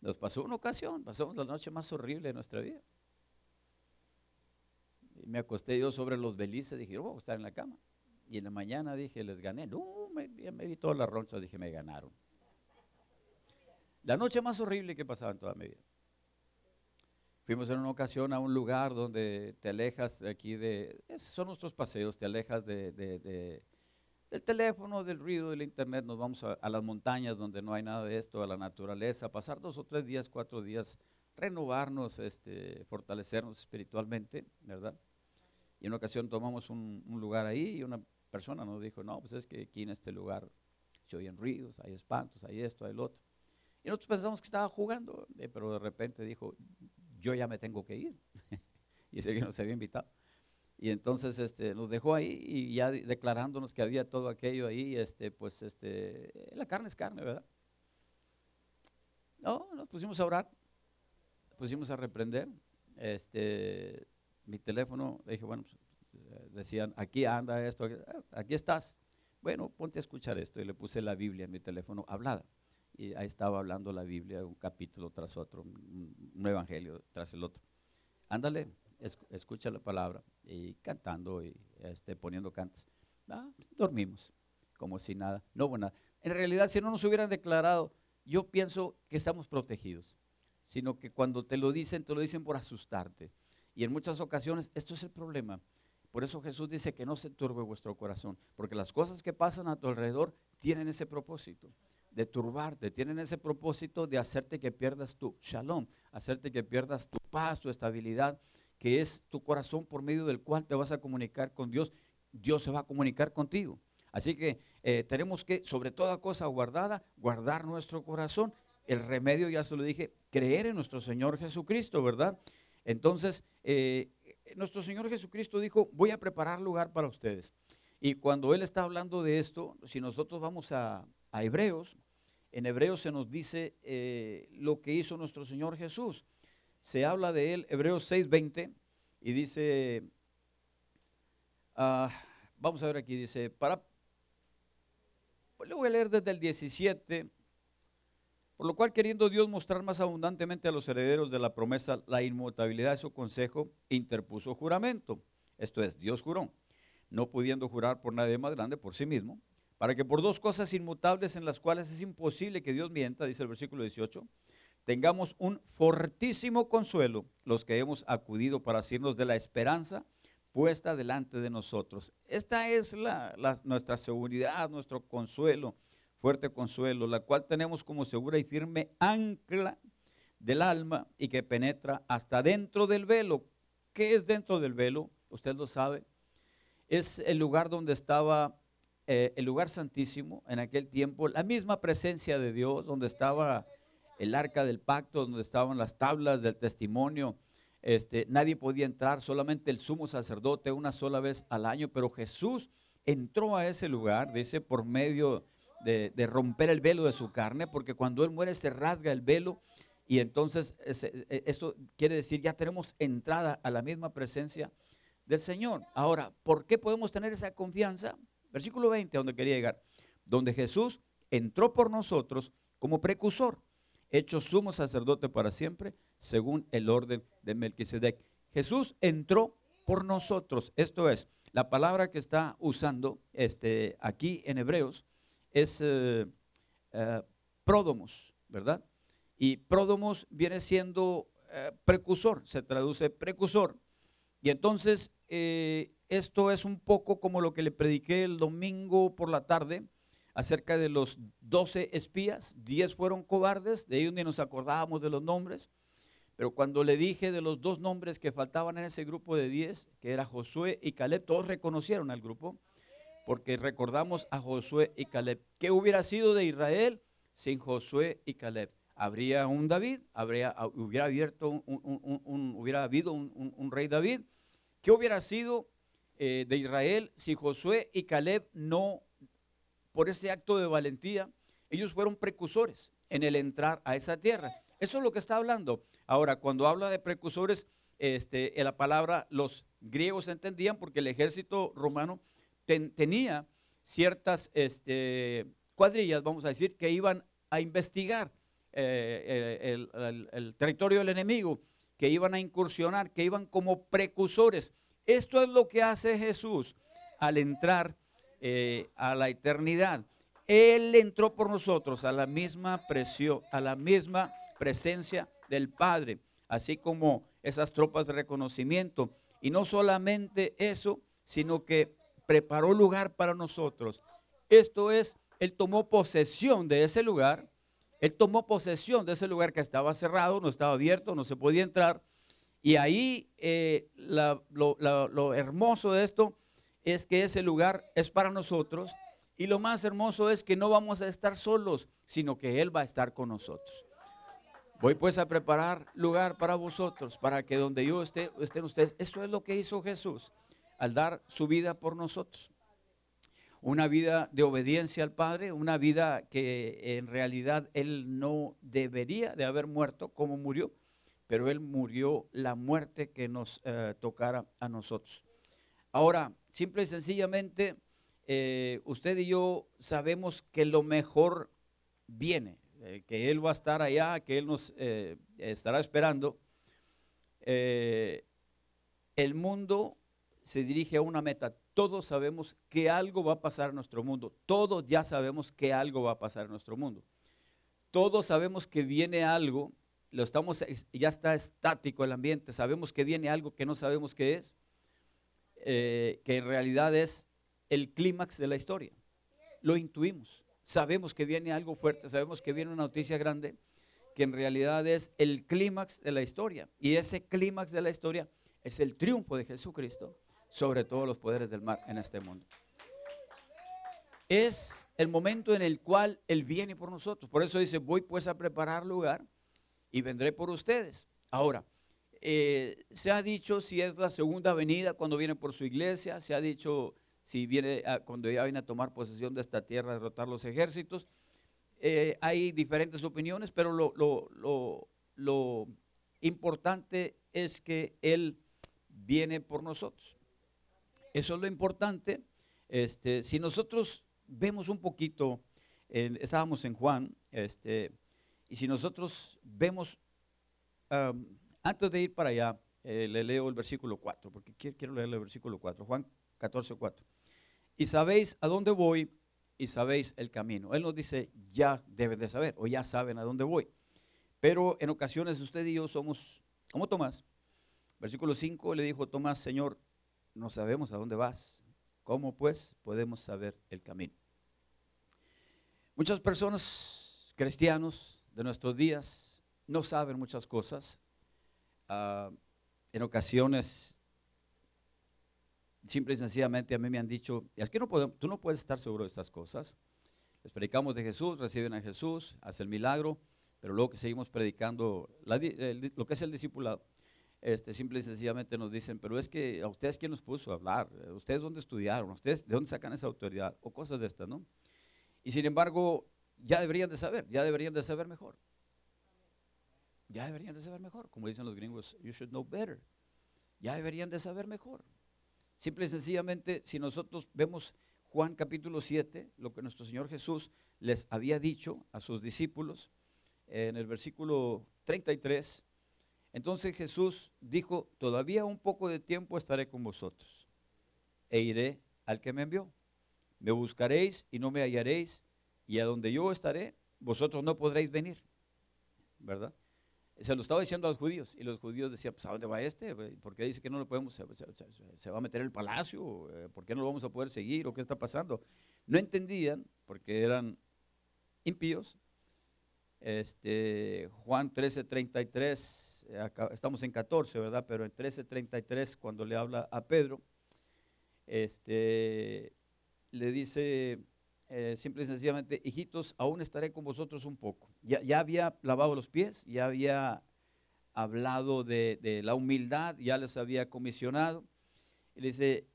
Nos pasó una ocasión, pasamos la noche más horrible de nuestra vida. Y me acosté yo sobre los belices, dije, oh, a estar en la cama. Y en la mañana dije, les gané. No, me, vi todas las ronchas, dije, me ganaron. La noche más horrible que pasaba en toda mi vida. Fuimos en una ocasión a un lugar donde te alejas de aquí de, son nuestros paseos, te alejas de, del teléfono, del ruido, del internet, nos vamos a, las montañas donde no hay nada de esto, a la naturaleza, pasar dos o tres días, cuatro días, renovarnos, este, fortalecernos espiritualmente, ¿verdad? Y en una ocasión tomamos un lugar ahí y una persona nos dijo, no, pues es que aquí en este lugar se oyen ruidos, hay espantos, hay esto, hay lo otro. Y nosotros pensamos que estaba jugando, eh, pero de repente dijo, yo ya me tengo que ir. y ese que nos había invitado. Y entonces este, nos dejó ahí y ya declarándonos que había todo aquello ahí, este, pues este, la carne es carne, ¿verdad? No, nos pusimos a orar, pusimos a reprender. Este, mi teléfono, le dije, bueno, pues, decían, aquí anda esto, aquí estás. Bueno, ponte a escuchar esto. Y le puse la Biblia en mi teléfono hablada y ahí estaba hablando la Biblia, un capítulo tras otro, un, evangelio tras el otro. Ándale, escucha la palabra y cantando y este, poniendo cantos. Ah, dormimos, como si nada, no hubo nada. En realidad, si no nos hubieran declarado, yo pienso que estamos protegidos, sino que cuando te lo dicen, te lo dicen por asustarte. Y en muchas ocasiones, esto es el problema. Por eso Jesús dice que no se turbe vuestro corazón, porque las cosas que pasan a tu alrededor tienen ese propósito de turbarte, tienen ese propósito de hacerte que pierdas tu shalom, hacerte que pierdas tu paz, tu estabilidad, que es tu corazón por medio del cual te vas a comunicar con Dios. Dios se va a comunicar contigo. Así que eh, tenemos que, sobre toda cosa guardada, guardar nuestro corazón. El remedio, ya se lo dije, creer en nuestro Señor Jesucristo, ¿verdad? Entonces, eh, nuestro Señor Jesucristo dijo, voy a preparar lugar para ustedes. Y cuando Él está hablando de esto, si nosotros vamos a, Hebreos, en Hebreos se nos dice eh, lo que hizo nuestro Señor Jesús. Se habla de él, Hebreos 6:20, y dice, ah, vamos a ver aquí, dice, para, le voy a leer desde el 17, por lo cual queriendo Dios mostrar más abundantemente a los herederos de la promesa la inmutabilidad de su consejo, interpuso juramento. Esto es, Dios juró, no pudiendo jurar por nadie más grande por sí mismo para que por dos cosas inmutables en las cuales es imposible que Dios mienta, dice el versículo 18, tengamos un fortísimo consuelo los que hemos acudido para hacernos de la esperanza puesta delante de nosotros. Esta es nuestra seguridad, nuestro consuelo, fuerte consuelo, la cual tenemos como segura y firme ancla del alma y que penetra hasta dentro del velo. ¿Qué es dentro del velo? Usted lo sabe. Es el lugar donde estaba eh, el lugar santísimo en aquel tiempo, la misma presencia de Dios, donde estaba el arca del pacto, donde estaban las tablas del testimonio. Este, nadie podía entrar, solamente el sumo sacerdote una sola vez al año, pero Jesús entró a ese lugar, dice, por medio de, romper el velo de su carne, porque cuando Él muere se rasga el velo y entonces e, esto quiere decir ya tenemos entrada a la misma presencia del Señor. Ahora, ¿por qué podemos tener esa confianza? Versículo 20, a donde quería llegar. Donde Jesús entró por nosotros como precursor, hecho sumo sacerdote para siempre, según el orden de Melquisedec. Jesús entró por nosotros. Esto es, la palabra que está usando este, aquí en Hebreos es eh, eh, pródomos, ¿verdad? Y pródomos viene siendo eh, precursor, se traduce precursor. Y entonces esto es un poco como lo que le prediqué el domingo por la tarde acerca de los doce espías. Diez fueron cobardes, de ellos ni nos acordábamos de los nombres. Pero cuando le dije de los dos nombres que faltaban en ese grupo de diez, que era Josué y Caleb, todos reconocieron al grupo, porque recordamos a Josué y Caleb. ¿Qué hubiera sido de Israel sin Josué y Caleb? Habría un David, habría, hubiera, abierto hubiera habido un rey David. ¿Qué hubiera sido eh, de Israel, si Josué y Caleb no, por ese acto de valentía, ellos fueron precursores en el entrar a esa tierra. Eso es lo que está hablando. Ahora, cuando habla de precursores, este, en la palabra los griegos entendían porque el ejército romano tenía ciertas este, cuadrillas, vamos a decir, que iban a investigar eh, el, territorio del enemigo, que iban a incursionar, que iban como precursores. Esto es lo que hace Jesús al entrar eh, a la eternidad. Él entró por nosotros a la misma presión, a la misma presencia del Padre, así como esas tropas de reconocimiento. Y no solamente eso, sino que preparó lugar para nosotros. Esto es, Él tomó posesión de ese lugar. Él tomó posesión de ese lugar que estaba cerrado, no estaba abierto, no se podía entrar. Y ahí eh, lo hermoso de esto es que ese lugar es para nosotros y lo más hermoso es que no vamos a estar solos, sino que Él va a estar con nosotros. Voy pues a preparar lugar para vosotros, para que donde yo esté, estén ustedes. Esto es lo que hizo Jesús al dar su vida por nosotros. Una vida de obediencia al Padre, una vida que en realidad Él no debería de haber muerto como murió, pero Él murió la muerte que nos eh, tocara a nosotros. Ahora, simple y sencillamente, eh, usted y yo sabemos que lo mejor viene, eh, que Él va a estar allá, que Él nos estará esperando. el mundo se dirige a una meta. Todos sabemos que algo va a pasar en nuestro mundo. Todos ya sabemos que algo va a pasar en nuestro mundo. Todos sabemos que viene algo, lo estamos, ya está estático el ambiente, sabemos que viene algo que no sabemos qué es. Eh, que en realidad es el clímax de la historia. Lo intuimos. Sabemos que viene algo fuerte, sabemos que viene una noticia grande, que en realidad es el clímax de la historia. Y ese clímax de la historia es el triunfo de Jesucristo sobre todos los poderes del mar en este mundo. Es el momento en el cual Él viene por nosotros. Por eso dice, voy pues a preparar lugar y vendré por ustedes. Ahora, eh, se ha dicho si es la segunda venida cuando viene por su iglesia, se ha dicho si viene cuando ya viene a tomar posesión de esta tierra, a derrotar los ejércitos. Eh, hay diferentes opiniones, pero lo, importante es que Él viene por nosotros. Eso es lo importante. Este, si nosotros vemos un poquito, estábamos en Juan, este, y si nosotros vemos antes de ir para allá, eh, le leo el versículo 4, porque quiero leer el versículo 4, Juan 14, 4. Y sabéis a dónde voy y sabéis el camino. Él nos dice, ya deben de saber o ya saben a dónde voy. Pero en ocasiones usted y yo somos como Tomás. Versículo 5 le dijo Tomás, Señor, no sabemos a dónde vas. ¿Cómo pues podemos saber el camino? Muchas personas, cristianos de nuestros días, no saben muchas cosas Ah, en ocasiones, simple y sencillamente a mí me han dicho, es que no tú no puedes estar seguro de estas cosas. Les predicamos de Jesús, reciben a Jesús, hacen el milagro, pero luego que seguimos predicando lo que es el discipulado, este, simple y sencillamente nos dicen, pero es que a ustedes quién nos puso a hablar, ustedes dónde estudiaron, ustedes de dónde sacan esa autoridad, o cosas de estas, ¿no? Y sin embargo, ya deberían de saber, ya deberían de saber mejor ya deberían de saber mejor. Como dicen los gringos, you should know better. Ya deberían de saber mejor. Simple y sencillamente, si nosotros vemos Juan capítulo 7, lo que nuestro Señor Jesús les había dicho a sus discípulos, en el versículo 33, entonces Jesús dijo, todavía un poco de tiempo estaré con vosotros e iré al que me envió. Me buscaréis y no me hallaréis, y a donde yo estaré, vosotros no podréis venir. ¿Verdad? Se lo estaba diciendo a los judíos y los judíos decían, pues ¿a dónde va este? ¿Por qué dice que no lo podemos, se, va a meter en el palacio? Eh, ¿Por qué no lo vamos a poder seguir? ¿O qué está pasando? No entendían porque eran impíos. Este, Juan 13, 33, eh, estamos en 14, ¿verdad? Pero en 13, 33, cuando le habla a Pedro, este, le dice, eh, simple y sencillamente, hijitos, aún estaré con vosotros un poco. Ya, ya había lavado los pies, ya había hablado de, la humildad, ya les había comisionado. Y le dice,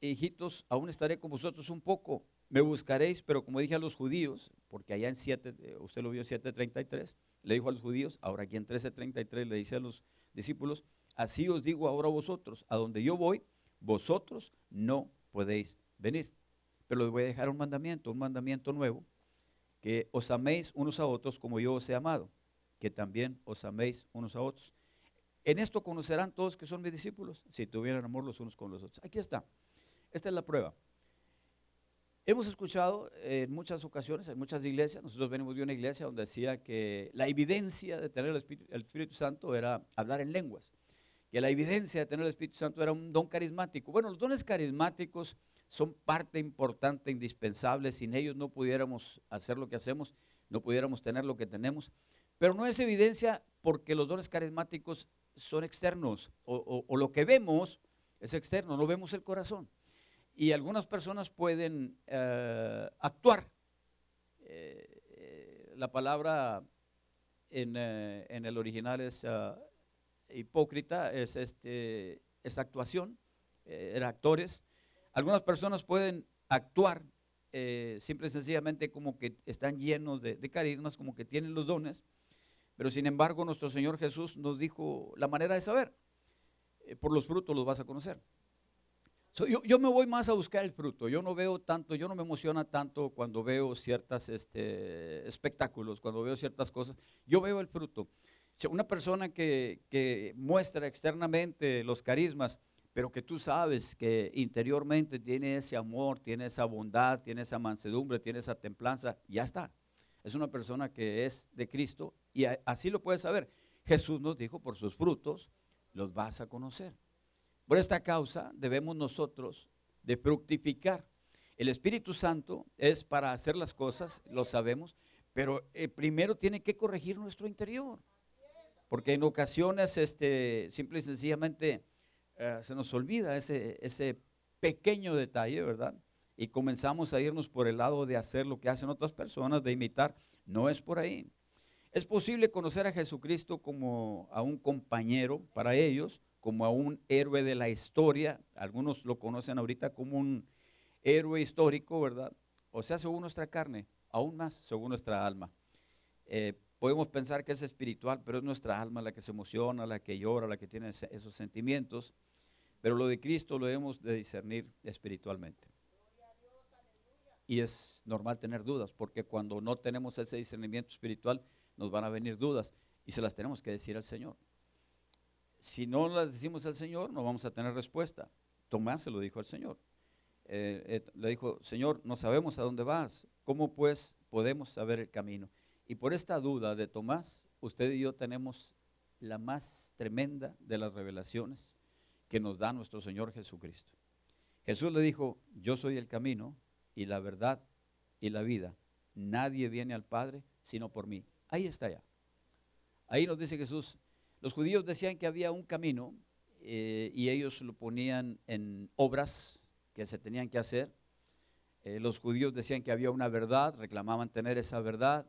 hijitos, aún estaré con vosotros un poco, me buscaréis, pero como dije a los judíos, porque allá en 7, eh, usted lo vio en 7.33, le dijo a los judíos, ahora aquí en 13.33 le dice a los discípulos, así os digo ahora a vosotros, a donde yo voy, vosotros no podéis venir. Pero les voy a dejar un mandamiento, un mandamiento nuevo, que os améis unos a otros como yo os he amado, que también os améis unos a otros. En esto conocerán todos que son mis discípulos, si tuvieran amor los unos con los otros. Aquí está. Esta es la prueba. Hemos escuchado en muchas ocasiones, en muchas iglesias, nosotros venimos de una iglesia donde decía que la evidencia de tener el Espíritu, Santo era hablar en lenguas, que la evidencia de tener el Espíritu Santo era un don carismático. Bueno, los dones carismáticos son parte importante, indispensable, sin ellos no pudiéramos hacer lo que hacemos, no pudiéramos tener lo que tenemos, pero no es evidencia porque los dones carismáticos son externos o lo que vemos es externo, no vemos el corazón. Y algunas personas pueden eh, actuar. Eh, eh, la palabra en, el original es hipócrita, es, este, es actuación, era actores. Algunas personas pueden actuar simple y sencillamente como que están llenos de carismas, como que tienen los dones, pero sin embargo nuestro Señor Jesús nos dijo la manera de saber, por los frutos los vas a conocer yo, me voy más a buscar el fruto. Yo no veo tanto, yo no me emociona tanto cuando veo ciertos este, espectáculos, cuando veo ciertas cosas. Yo veo el fruto. Una persona que, que muestra externamente los carismas, pero que tú sabes que interiormente tiene ese amor, tiene esa bondad, tiene esa mansedumbre, tiene esa templanza, ya está. Es una persona que es de Cristo y así lo puedes saber. Jesús nos dijo, por sus frutos los vas a conocer. Por esta causa debemos nosotros de fructificar. El Espíritu Santo es para hacer las cosas, lo sabemos, pero eh, primero tiene que corregir nuestro interior. Porque en ocasiones, este, simple y sencillamente, eh, se nos olvida ese, ese pequeño detalle, ¿verdad? Y comenzamos a irnos por el lado de hacer lo que hacen otras personas, de imitar. No es por ahí. Es posible conocer a Jesucristo como a un compañero para ellos, como a un héroe de la historia. Algunos lo conocen ahorita como un héroe histórico, ¿verdad? O sea, según nuestra carne, aún más según nuestra alma. Eh, podemos pensar que es espiritual, pero es nuestra alma la que se emociona, la que llora, la que tiene esos sentimientos. Pero lo de Cristo lo debemos de discernir espiritualmente. Y es normal tener dudas, porque cuando no tenemos ese discernimiento espiritual, nos van a venir dudas y se las tenemos que decir al Señor. Si no las decimos al Señor, no vamos a tener respuesta. Tomás se lo dijo al Señor. Eh, le dijo, Señor, no sabemos a dónde vas. ¿Cómo pues podemos saber el camino? Y por esta duda de Tomás, usted y yo tenemos la más tremenda de las revelaciones que nos da nuestro Señor Jesucristo. Jesús le dijo, yo soy el camino y la verdad y la vida. Nadie viene al Padre sino por mí. Ahí está ya. Ahí nos dice Jesús, los judíos decían que había un camino eh, y ellos lo ponían en obras que se tenían que hacer. Eh, los judíos decían que había una verdad, reclamaban tener esa verdad.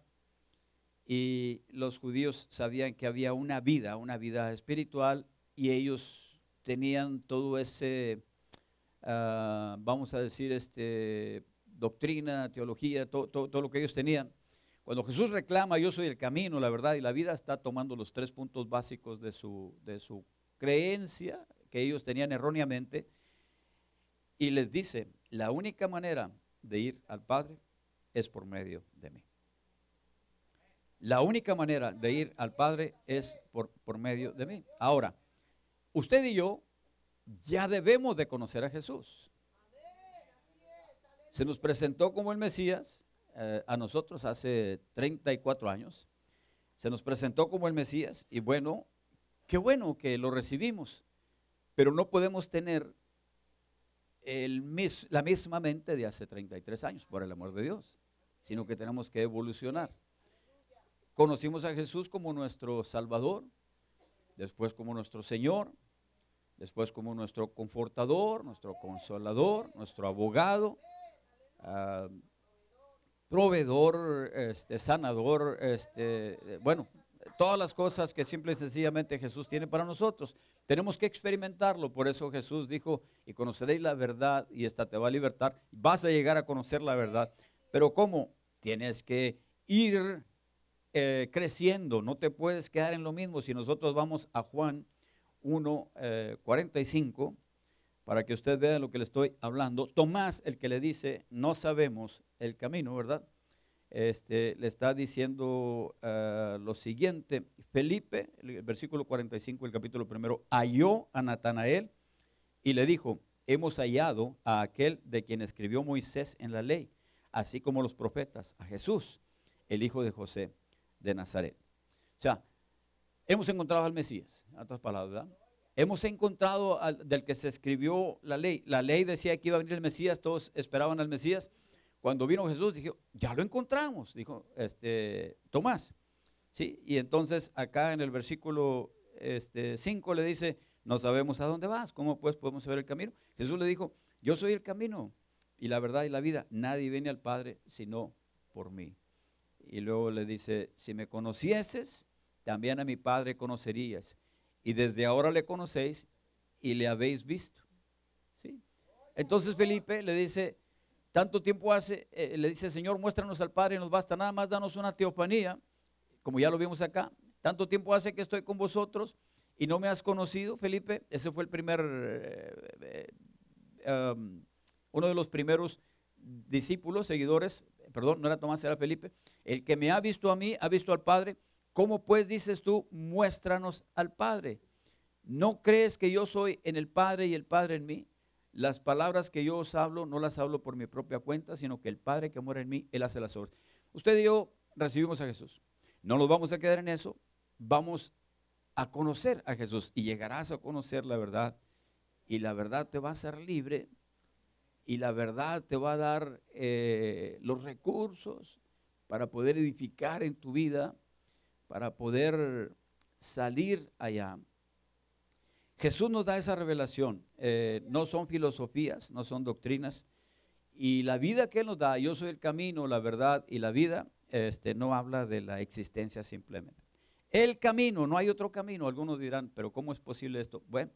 Y los judíos sabían que había una vida, una vida espiritual, y ellos tenían todo ese, ah, vamos a decir, este, doctrina, teología, todo lo que ellos tenían. Cuando Jesús reclama, yo soy el camino, la verdad y la vida, está tomando los tres puntos básicos de su, de su creencia que ellos tenían erróneamente y les dice, la única manera de ir al Padre es por medio de mí. La única manera de ir al Padre es por, por medio de mí. Ahora, usted y yo ya debemos de conocer a Jesús. Se nos presentó como el Mesías, eh, a nosotros hace 34 años. Se nos presentó como el Mesías y bueno, qué bueno que lo recibimos, pero no podemos tener el la misma mente de hace 33 años, por el amor de Dios, sino que tenemos que evolucionar. Conocimos a Jesús como nuestro Salvador, después como nuestro Señor, después como nuestro confortador, nuestro consolador, nuestro abogado. Ah, proveedor, este, sanador, este, bueno, todas las cosas que simple y sencillamente Jesús tiene para nosotros. Tenemos que experimentarlo, por eso Jesús dijo, y conoceréis la verdad y esta te va a libertar, vas a llegar a conocer la verdad. Pero ¿cómo? Tienes que ir eh, creciendo, no te puedes quedar en lo mismo. Si nosotros vamos a Juan 1, 45, eh, para que usted vea lo que le estoy hablando. Tomás, el que le dice, no sabemos el camino, ¿verdad? este, le está diciendo uh, lo siguiente. Felipe, el versículo 45 del capítulo primero, halló a Natanael y le dijo, hemos hallado a aquel de quien escribió Moisés en la ley, así como los profetas, a Jesús, el hijo de José de Nazaret. O sea, hemos encontrado al Mesías, en otras palabras, ¿verdad? Hemos encontrado al, del que se escribió la ley. La ley decía que iba a venir el Mesías, todos esperaban al Mesías. Cuando vino Jesús, dijo, ya lo encontramos, dijo este, Tomás. ¿Sí? Y entonces acá en el versículo este, 5 le dice, no sabemos a dónde vas, ¿cómo pues podemos saber el camino? Jesús le dijo, yo soy el camino y la verdad y la vida. Nadie viene al Padre sino por mí. Y luego le dice, si me conocieses, también a mi Padre conocerías. Y desde ahora le conocéis y le habéis visto. ¿Sí? Entonces Felipe le dice, tanto tiempo hace, eh, le dice, Señor, muéstranos al Padre nos basta, nada más danos una teofanía, como ya lo vimos acá. Tanto tiempo hace que estoy con vosotros y no me has conocido, Felipe. Ese fue el primer, eh, eh, um, uno de los primeros discípulos, seguidores, perdón, no era Tomás, era Felipe. El que me ha visto a mí, ha visto al Padre. ¿Cómo pues dices tú, muéstranos al Padre? ¿No crees que yo soy en el Padre y el Padre en mí? Las palabras que yo os hablo no las hablo por mi propia cuenta, sino que el Padre que muere en mí, Él hace las obras. Usted y yo recibimos a Jesús. No nos vamos a quedar en eso. Vamos a conocer a Jesús y llegarás a conocer la verdad y la verdad te va a hacer libre y la verdad te va a dar eh, los recursos para poder edificar en tu vida, para poder salir allá. Jesús nos da esa revelación, eh, no son filosofías, no son doctrinas, y la vida que Él nos da, yo soy el camino, la verdad y la vida, este, no habla de la existencia simplemente. El camino, no hay otro camino. Algunos dirán, pero ¿cómo es posible esto? Bueno,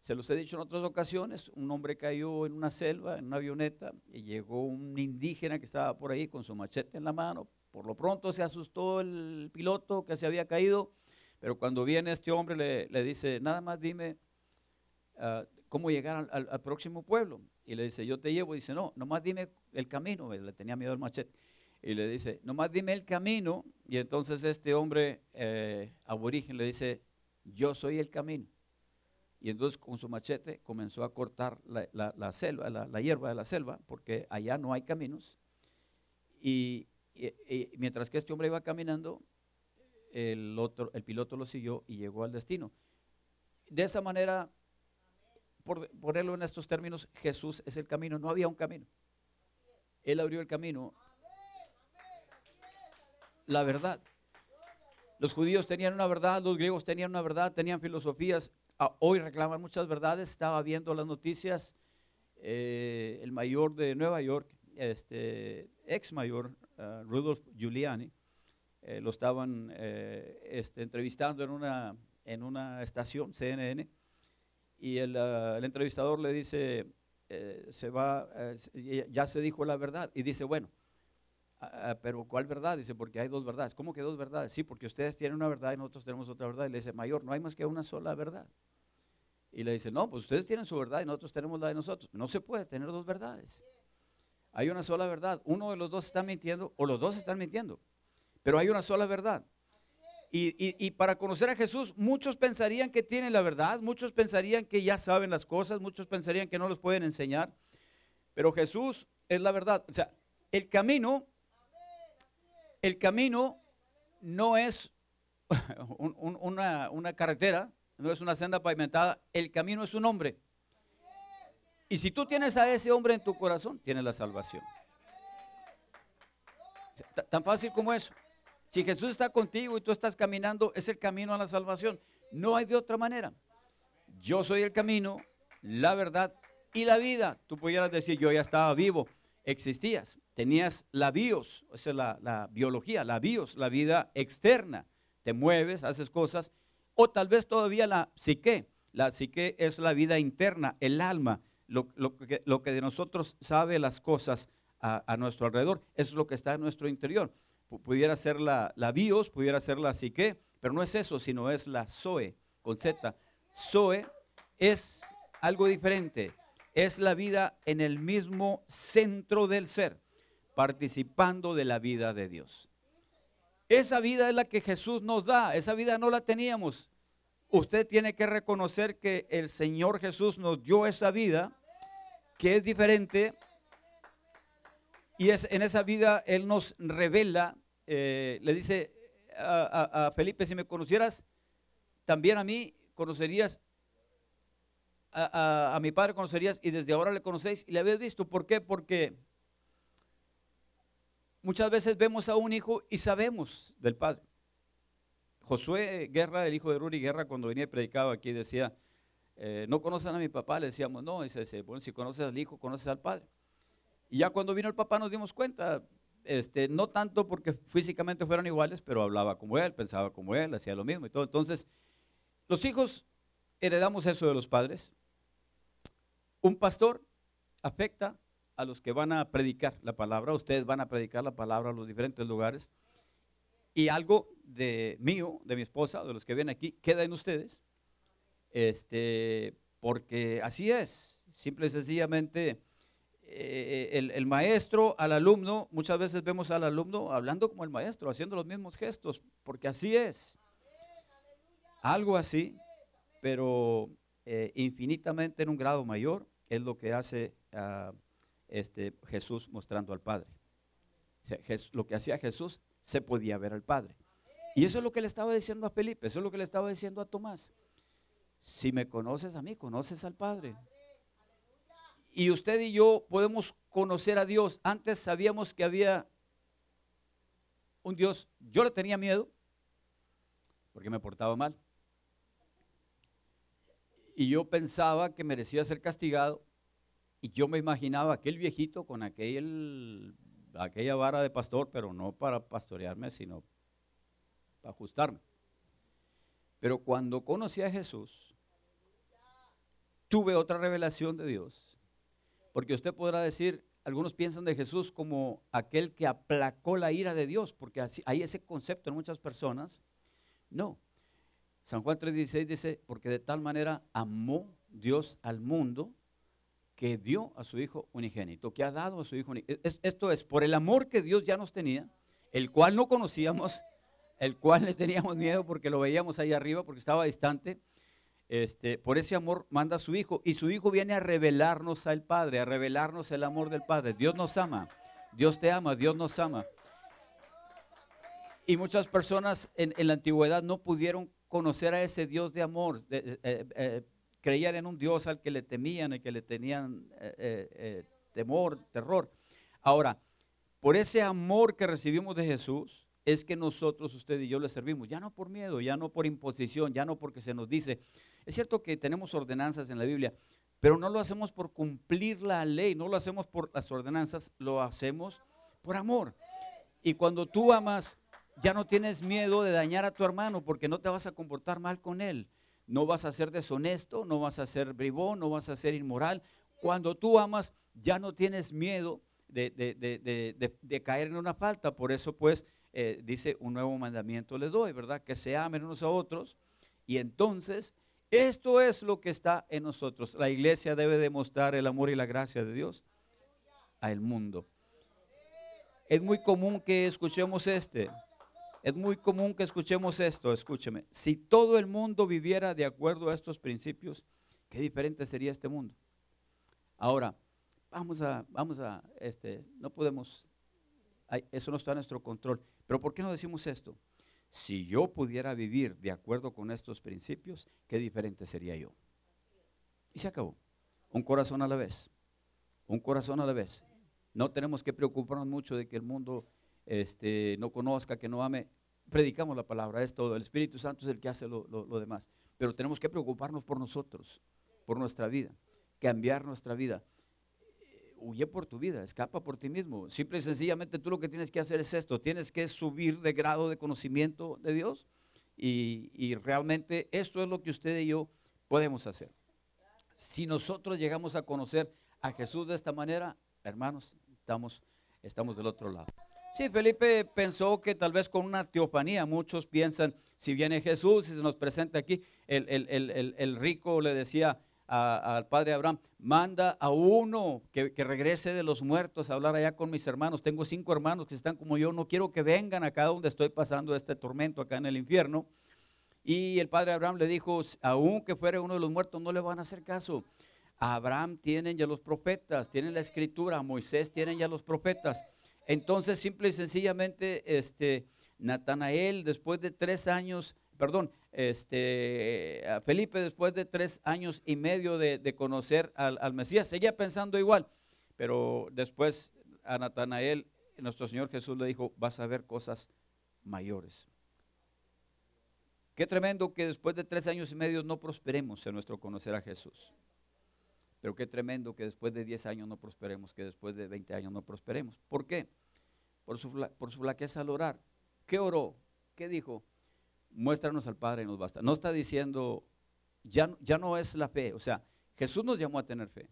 se los he dicho en otras ocasiones, un hombre cayó en una selva, en una avioneta, y llegó un indígena que estaba por ahí con su machete en la mano. Por lo pronto se asustó el piloto que se había caído, pero cuando viene este hombre le, dice, nada más dime ah, cómo llegar al, al, próximo pueblo. Y le dice, yo te llevo. Y dice, no, nomás dime el camino. Le tenía miedo al machete y le dice, nomás dime el camino. Y entonces este hombre eh, aborigen le dice, yo soy el camino. Y entonces con su machete comenzó a cortar la, selva, la, hierba de la selva, porque allá no hay caminos. Y, mientras que este hombre iba caminando, el, otro, el piloto lo siguió y llegó al destino. De esa manera, por ponerlo en estos términos, Jesús es el camino. No había un camino. Él abrió el camino la verdad. Los judíos tenían una verdad, los griegos tenían una verdad, tenían filosofías. Ah, hoy reclaman muchas verdades. Estaba viendo las noticias. Eh, el mayor de Nueva York, este ex mayor, uh, Rudolf Giuliani, eh, lo estaban eh, este, entrevistando en una, en una estación, CNN, y el, uh, el entrevistador le dice, se va, ya se dijo la verdad, y dice, bueno, ah, pero ¿cuál verdad? Dice, porque hay dos verdades. ¿Cómo que dos verdades? Sí, porque ustedes tienen una verdad y nosotros tenemos otra verdad. Y le dice, mayor, no hay más que una sola verdad. Y le dice, no, pues ustedes tienen su verdad y nosotros tenemos la de nosotros. No se puede tener dos verdades. Hay una sola verdad. Uno de los dos está mintiendo o los dos están mintiendo. Pero hay una sola verdad. Y, para conocer a Jesús, muchos pensarían que tienen la verdad, muchos pensarían que ya saben las cosas, muchos pensarían que no los pueden enseñar. Pero Jesús es la verdad. O sea, el camino el camino no es una, carretera, no es una senda pavimentada, el camino es un hombre. Y si tú tienes a ese hombre en tu corazón, tienes la salvación. Tan fácil como eso. Si Jesús está contigo y tú estás caminando, es el camino a la salvación. No hay de otra manera. Yo soy el camino, la verdad y la vida. Tú pudieras decir, yo ya estaba vivo, existías tenías la bios, esa es la, biología, la bios, la vida externa. Te mueves, haces cosas, o tal vez todavía la psique. La psique es la vida interna, el alma, lo, que, de nosotros sabe las cosas a, nuestro alrededor. Es lo que está en nuestro interior. Pudiera ser la, bios, pudiera ser la psique, pero no es eso, sino es la zoe, con Z. Zoe es algo diferente, es la vida en el mismo centro del ser participando de la vida de Dios. Esa vida es la que Jesús nos da, esa vida no la teníamos. Usted tiene que reconocer que el Señor Jesús nos dio esa vida, que es diferente, y es, en esa vida Él nos revela, eh, le dice a, Felipe, si me conocieras, también a mí conocerías a, mi padre conocerías y desde ahora le conocéis y le habéis visto. ¿Por qué? Porque muchas veces vemos a un hijo y sabemos del padre. Josué Guerra, el hijo de Ruri Guerra, cuando venía predicado aquí decía, eh, no conocen a mi papá, le decíamos, no, dice, bueno, si conoces al hijo, conoces al padre. Y ya cuando vino el papá nos dimos cuenta, este, no tanto porque físicamente fueran iguales, pero hablaba como él, pensaba como él, hacía lo mismo y todo. Entonces, los hijos heredamos eso de los padres, un pastor afecta a los que van a predicar la palabra. Ustedes van a predicar la palabra a los diferentes lugares. Y algo de mío, de mi esposa, de los que vienen aquí, queda en ustedes. Este, porque así es. Simple y sencillamente, eh, el, maestro al alumno, muchas veces vemos al alumno hablando como el maestro, haciendo los mismos gestos, porque así es. Algo así, pero eh, infinitamente en un grado mayor es lo que hace ah, este, Jesús mostrando al Padre. lo que hacía Jesús se podía ver al Padre. Y eso es lo que le estaba diciendo a Felipe, eso es lo que le estaba diciendo a Tomás. Si me conoces a mí, conoces al Padre. Y usted y yo podemos conocer a Dios. Antes sabíamos que había un Dios. Yo le tenía miedo porque me portaba mal y yo pensaba que merecía ser castigado y yo me imaginaba aquel viejito con aquel, aquella vara de pastor, pero no para pastorearme, sino para ajustarme. Pero cuando conocí a Jesús, tuve otra revelación de Dios. Porque usted podrá decir, algunos piensan de Jesús como aquel que aplacó la ira de Dios, porque así, hay ese concepto en muchas personas. No, San Juan 3:16 dice, porque de tal manera amó Dios al mundo que dio a su Hijo unigénito, que ha dado a su Hijo unigénito. Esto es, por el amor que Dios ya nos tenía, el cual no conocíamos, el cual le teníamos miedo porque lo veíamos ahí arriba, porque estaba distante. Este, por ese amor manda a su Hijo y su Hijo viene a revelarnos al Padre, a revelarnos el amor del Padre. Dios nos ama, Dios te ama, Dios nos ama. Y muchas personas en, la antigüedad no pudieron conocer a ese Dios de amor, eh, eh, creían en un Dios al que le temían y que le tenían eh, temor, terror. Ahora, por ese amor que recibimos de Jesús, es que nosotros, usted y yo, le servimos, ya no por miedo, ya no por imposición, ya no porque se nos dice. Es cierto que tenemos ordenanzas en la Biblia, pero no lo hacemos por cumplir la ley, no lo hacemos por las ordenanzas, lo hacemos por amor. Y cuando tú amas, ya no tienes miedo de dañar a tu hermano porque no te vas a comportar mal con él. No vas a ser deshonesto, no vas a ser bribón, no vas a ser inmoral. Cuando tú amas, ya no tienes miedo de, caer en una falta. Por eso, pues, eh, dice, un nuevo mandamiento les doy, ¿verdad? Que se amen unos a otros. Y entonces, esto es lo que está en nosotros. La iglesia debe demostrar el amor y la gracia de Dios al mundo. Es muy común que escuchemos este. Es muy común que escuchemos esto, escúcheme. Si todo el mundo viviera de acuerdo a estos principios, qué diferente sería este mundo. Ahora, vamos a, vamos a, este, no podemos, eso no está en nuestro control. Pero ¿por qué no decimos esto? Si yo pudiera vivir de acuerdo con estos principios, qué diferente sería yo. Y se acabó. Un corazón a la vez. Un corazón a la vez. No tenemos que preocuparnos mucho de que el mundo este, no conozca, que no ame. Predicamos la palabra, es todo. El Espíritu Santo es el que hace lo, demás. Pero tenemos que preocuparnos por nosotros, por nuestra vida, cambiar nuestra vida. Huye por tu vida, escapa por ti mismo. Simple y sencillamente tú lo que tienes que hacer es esto. Tienes que subir de grado de conocimiento de Dios. Y, y realmente esto es lo que usted y yo podemos hacer. Si nosotros llegamos a conocer a Jesús de esta manera, hermanos, estamos, estamos del otro lado. Sí, Felipe pensó que tal vez con una teofanía, muchos piensan, si viene Jesús y se nos presenta aquí, el, rico le decía al padre Abraham, manda a uno que, regrese de los muertos a hablar allá con mis hermanos. Tengo cinco hermanos que están como yo, no quiero que vengan acá donde estoy pasando este tormento, acá en el infierno. Y el padre Abraham le dijo, aunque fuera uno de los muertos, no le van a hacer caso. A Abraham tienen ya los profetas, tienen la escritura, a Moisés tienen ya los profetas. Entonces, simple y sencillamente, este, Natanael, después de tres años, perdón, este, Felipe, después de tres años y medio de, conocer al, Mesías, seguía pensando igual, pero después a Natanael, nuestro Señor Jesús le dijo, vas a ver cosas mayores. Qué tremendo que después de tres años y medio no prosperemos en nuestro conocer a Jesús. Pero qué tremendo que después de diez años no prosperemos, que después de veinte años no prosperemos. ¿Por qué? Por su, por su flaqueza al orar. ¿Qué oró? ¿Qué dijo? Muéstranos al Padre y nos basta. No está diciendo, ya, ya no es la fe. O sea, Jesús nos llamó a tener fe.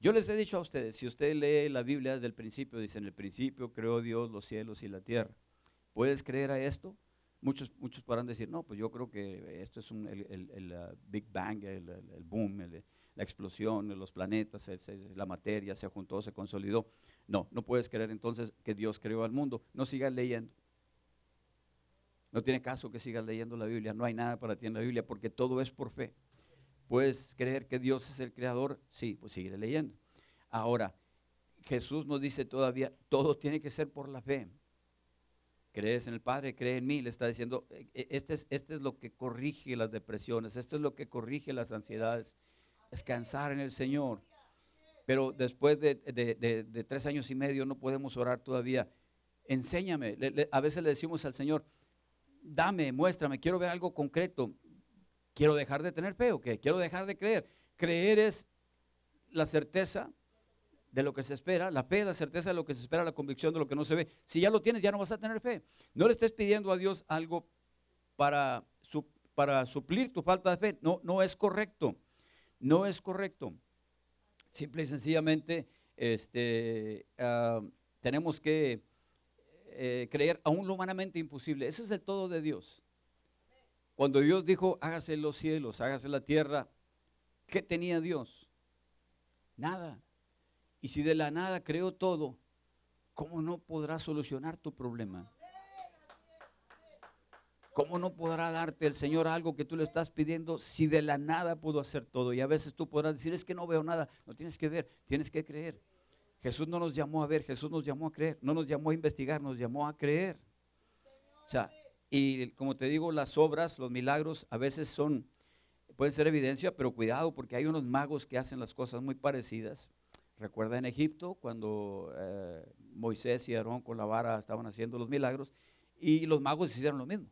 Yo les he dicho a ustedes, si usted lee la Biblia desde el principio, dice, en el principio creó Dios los cielos y la tierra. ¿Puedes creer a esto? Muchos, muchos podrán decir, no, pues yo creo que esto es el, uh, Big Bang, el, boom, la explosión, los planetas, la materia se juntó, se consolidó. No, no puedes creer entonces que Dios creó al mundo. No sigas leyendo. No tiene caso que sigas leyendo la Biblia, no hay nada para ti en la Biblia porque todo es por fe. ¿Puedes creer que Dios es el creador? Sí, pues sigue leyendo. Ahora, Jesús nos dice todavía, todo tiene que ser por la fe. Crees en el Padre, cree en mí, le está diciendo, e, e, este es, este es lo que corrige las depresiones, esto es lo que corrige las ansiedades, descansar en el Señor. Pero después de, tres años y medio no podemos orar todavía. Enséñame. a veces le decimos al Señor, dame, muéstrame, quiero ver algo concreto. Quiero dejar de tener fe o qué? Quiero dejar de creer. Creer es la certeza de lo que se espera, la fe la certeza de lo que se espera, la convicción de lo que no se ve. Si ya lo tienes, ya no vas a tener fe. No le estés pidiendo a Dios algo para, para suplir tu falta de fe. No, no es correcto. No es correcto. Simple y sencillamente este, ah, tenemos que eh, creer aún lo humanamente imposible. Ese es el todo de Dios. Cuando Dios dijo, hágase los cielos, hágase la tierra, ¿qué tenía Dios? Nada. Y si de la nada creó todo, ¿cómo no podrá solucionar tu problema? ¿Cómo no podrá darte el Señor algo que tú le estás pidiendo si de la nada pudo hacer todo? Y a veces tú podrás decir, es que no veo nada. No tienes que ver, tienes que creer. Jesús no nos llamó a ver, Jesús nos llamó a creer, no nos llamó a investigar, nos llamó a creer. O sea, y como te digo, las obras, los milagros a veces son, pueden ser evidencia, pero cuidado porque hay unos magos que hacen las cosas muy parecidas. Recuerda en Egipto cuando eh, Moisés y Aarón con la vara estaban haciendo los milagros y los magos hicieron lo mismo.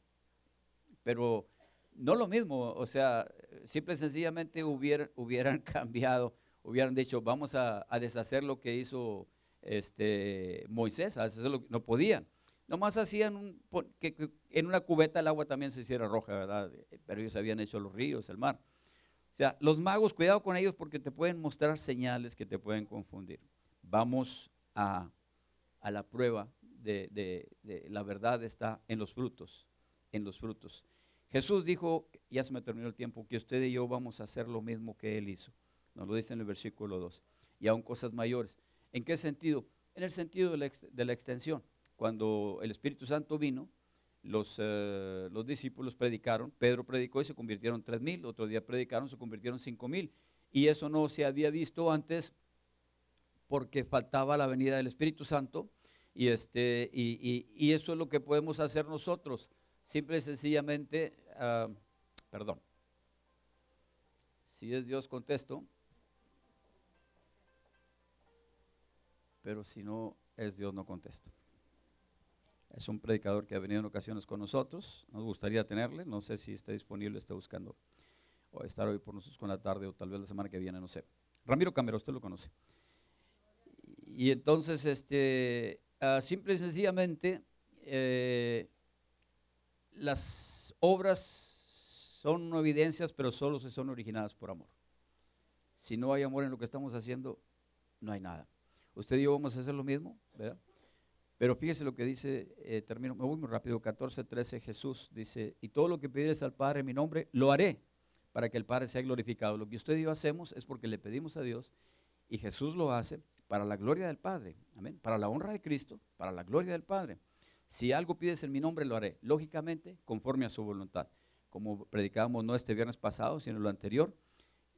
Pero no lo mismo, o sea, simple y sencillamente hubieran, hubieran cambiado hubieran dicho, vamos a, deshacer lo que hizo este, Moisés, a lo no podían. Nomás hacían que, en una cubeta el agua también se hiciera roja, ¿verdad? Pero ellos habían hecho los ríos, el mar. O sea, los magos, cuidado con ellos porque te pueden mostrar señales que te pueden confundir. Vamos a, la prueba de, de, la verdad está en los frutos, en los frutos. Jesús dijo, ya se me terminó el tiempo, que usted y yo vamos a hacer lo mismo que Él hizo. Nos lo dice en el versículo 2. Y aún cosas mayores. ¿En qué sentido? En el sentido de la, extensión. Cuando el Espíritu Santo vino, los, eh, los, discípulos predicaron, Pedro predicó y se convirtieron tres mil, otro día predicaron, se convirtieron cinco mil. Y eso no se había visto antes porque faltaba la venida del Espíritu Santo. Y, este, y, eso es lo que podemos hacer nosotros. Simple y sencillamente, ah, perdón, si es Dios contesto, pero si no es Dios no contesto. Es un predicador que ha venido en ocasiones con nosotros, nos gustaría tenerle, no sé si está disponible, está buscando o estar hoy por nosotros con la tarde o tal vez la semana que viene, no sé. Ramiro Camero, usted lo conoce. Y entonces, este, ah, simple y sencillamente, eh, las obras son evidencias, pero solo se son originadas por amor. Si no hay amor en lo que estamos haciendo, no hay nada. Usted y yo vamos a hacer lo mismo, ¿verdad? Pero fíjese lo que dice, eh, termino, me voy muy rápido, 14, 13, Jesús dice, y todo lo que pidieres al Padre en mi nombre, lo haré, para que el Padre sea glorificado. Lo que usted y yo hacemos es porque le pedimos a Dios y Jesús lo hace para la gloria del Padre. Amén. Para la honra de Cristo, para la gloria del Padre. Si algo pides en mi nombre, lo haré. Lógicamente, conforme a su voluntad. Como predicábamos no este viernes pasado, sino lo anterior,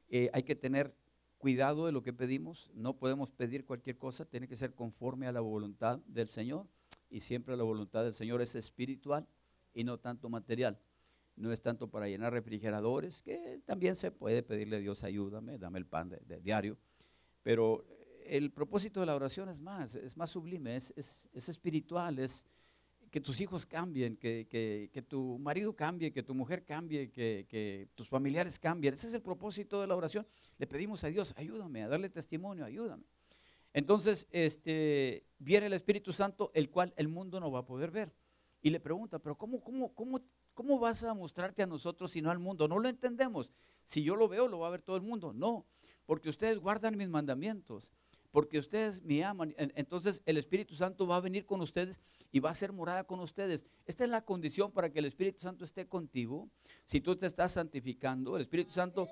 eh, hay que tener cuidado de lo que pedimos. No podemos pedir cualquier cosa, tiene que ser conforme a la voluntad del Señor. Y siempre la voluntad del Señor es espiritual y no tanto material no es tanto para llenar refrigeradores, que también se puede pedirle a Dios, ayúdame, dame el pan de, diario, pero el propósito de la oración es más, es más sublime, es, espiritual, es que tus hijos cambien, que, tu marido cambie, que tu mujer cambie, que, tus familiares cambien. Ese es el propósito de la oración. Le pedimos a Dios, ayúdame a darle testimonio, ayúdame. Entonces, este, viene el Espíritu Santo, el cual el mundo no va a poder ver. Y le pregunta, pero ¿cómo, cómo, cómo ¿Cómo vas a mostrarte a nosotros si no al mundo? No lo entendemos. Si yo lo veo, lo va a ver todo el mundo. No, porque ustedes guardan mis mandamientos, porque ustedes me aman. Entonces el Espíritu Santo va a venir con ustedes y va a ser morada con ustedes. Esta es la condición para que el Espíritu Santo esté contigo. Si tú te estás santificando, el Espíritu Santo,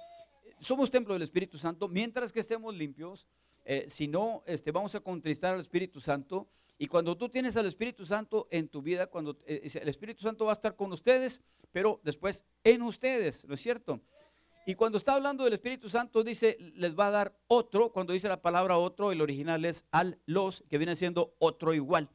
somos templo del Espíritu Santo, mientras que estemos limpios. Eh, si no, este, vamos a contristar al Espíritu Santo y cuando tú tienes al Espíritu Santo en tu vida, cuando eh, el Espíritu Santo va a estar con ustedes, pero después en ustedes, ¿no es cierto? Y cuando está hablando del Espíritu Santo, dice, les va a dar otro. Cuando dice la palabra otro, el original es al los, que viene siendo otro igual,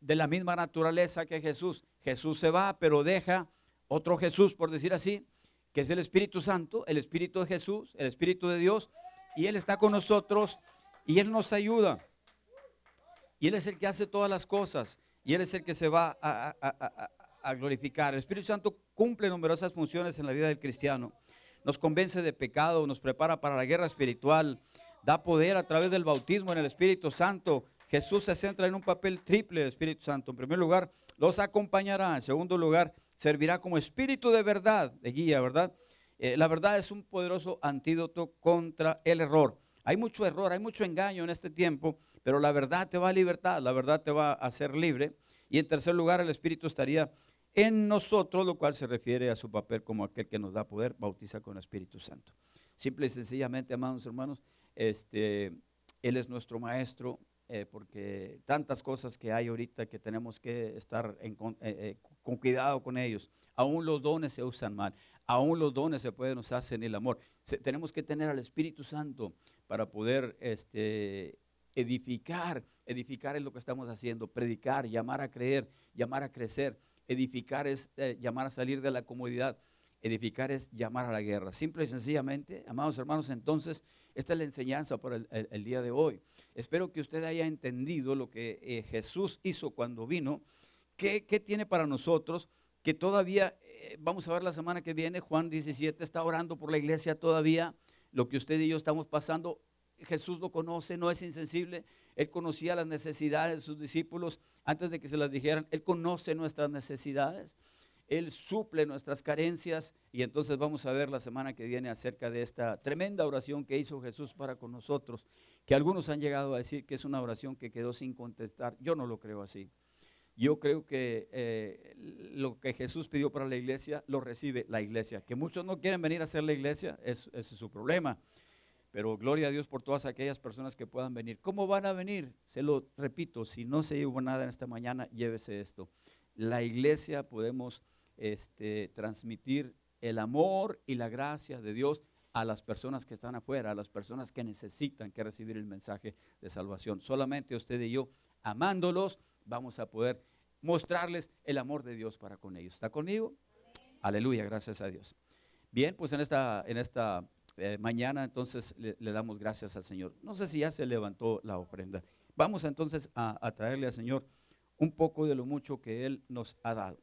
de la misma naturaleza que Jesús. Jesús se va, pero deja otro Jesús, por decir así, que es el Espíritu Santo, el Espíritu de Jesús, el Espíritu de Dios, y Él está con nosotros y Él nos ayuda. Y Él es el que hace todas las cosas. Y Él es el que se va a, glorificar. El Espíritu Santo cumple numerosas funciones en la vida del cristiano. Nos convence de pecado, nos prepara para la guerra espiritual, da poder a través del bautismo en el Espíritu Santo. Jesús se centra en un papel triple del Espíritu Santo. En primer lugar, los acompañará. En segundo lugar, servirá como espíritu de verdad, de guía, ¿verdad? Eh, la verdad es un poderoso antídoto contra el error. Hay mucho error, hay mucho engaño en este tiempo pero la verdad te va a libertar, la verdad te va a hacer libre. Y en tercer lugar, el Espíritu estaría en nosotros, lo cual se refiere a su papel como aquel que nos da poder, bautiza con el Espíritu Santo. Simple y sencillamente, amados hermanos, este, Él es nuestro maestro, eh, porque tantas cosas que hay ahorita que tenemos que estar eh, eh, con cuidado con ellos. Aún los dones se usan mal, aún los dones se pueden usar sin el amor. tenemos que tener al Espíritu Santo para poder este, edificar. Edificar es lo que estamos haciendo, predicar, llamar a creer, llamar a crecer. Edificar es eh, llamar a salir de la comodidad. Edificar es llamar a la guerra. Simple y sencillamente, amados hermanos, entonces, esta es la enseñanza por el, día de hoy. Espero que usted haya entendido lo que eh, Jesús hizo cuando vino. ¿Qué, tiene para nosotros? Que todavía, eh, vamos a ver la semana que viene, Juan 17 está orando por la iglesia todavía. Lo que usted y yo estamos pasando, Jesús lo conoce, no es insensible. Él conocía las necesidades de sus discípulos antes de que se las dijeran. Él conoce nuestras necesidades. Él suple nuestras carencias. Y entonces vamos a ver la semana que viene acerca de esta tremenda oración que hizo Jesús para con nosotros. Que algunos han llegado a decir que es una oración que quedó sin contestar. Yo no lo creo así. Yo creo que eh, lo que Jesús pidió para la iglesia lo recibe la iglesia. Que muchos no quieren venir a hacer la iglesia, ese es su problema. Pero gloria a Dios por todas aquellas personas que puedan venir. ¿Cómo van a venir? Se lo repito, si no se llevó nada en esta mañana, llévese esto. La iglesia podemos este, transmitir el amor y la gracia de Dios a las personas que están afuera, a las personas que necesitan que recibir el mensaje de salvación. Solamente usted y yo, amándolos, vamos a poder mostrarles el amor de Dios para con ellos. ¿Está conmigo? Aleluya, gracias a Dios. Bien, pues en esta, en esta eh, mañana entonces le, damos gracias al Señor. No sé si ya se levantó la ofrenda. Vamos entonces a, traerle al Señor un poco de lo mucho que Él nos ha dado.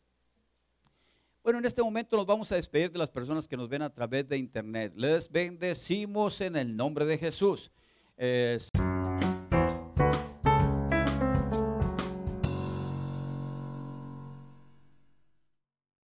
Bueno, en este momento nos vamos a despedir de las personas que nos ven a través de internet. Les bendecimos en el nombre de Jesús.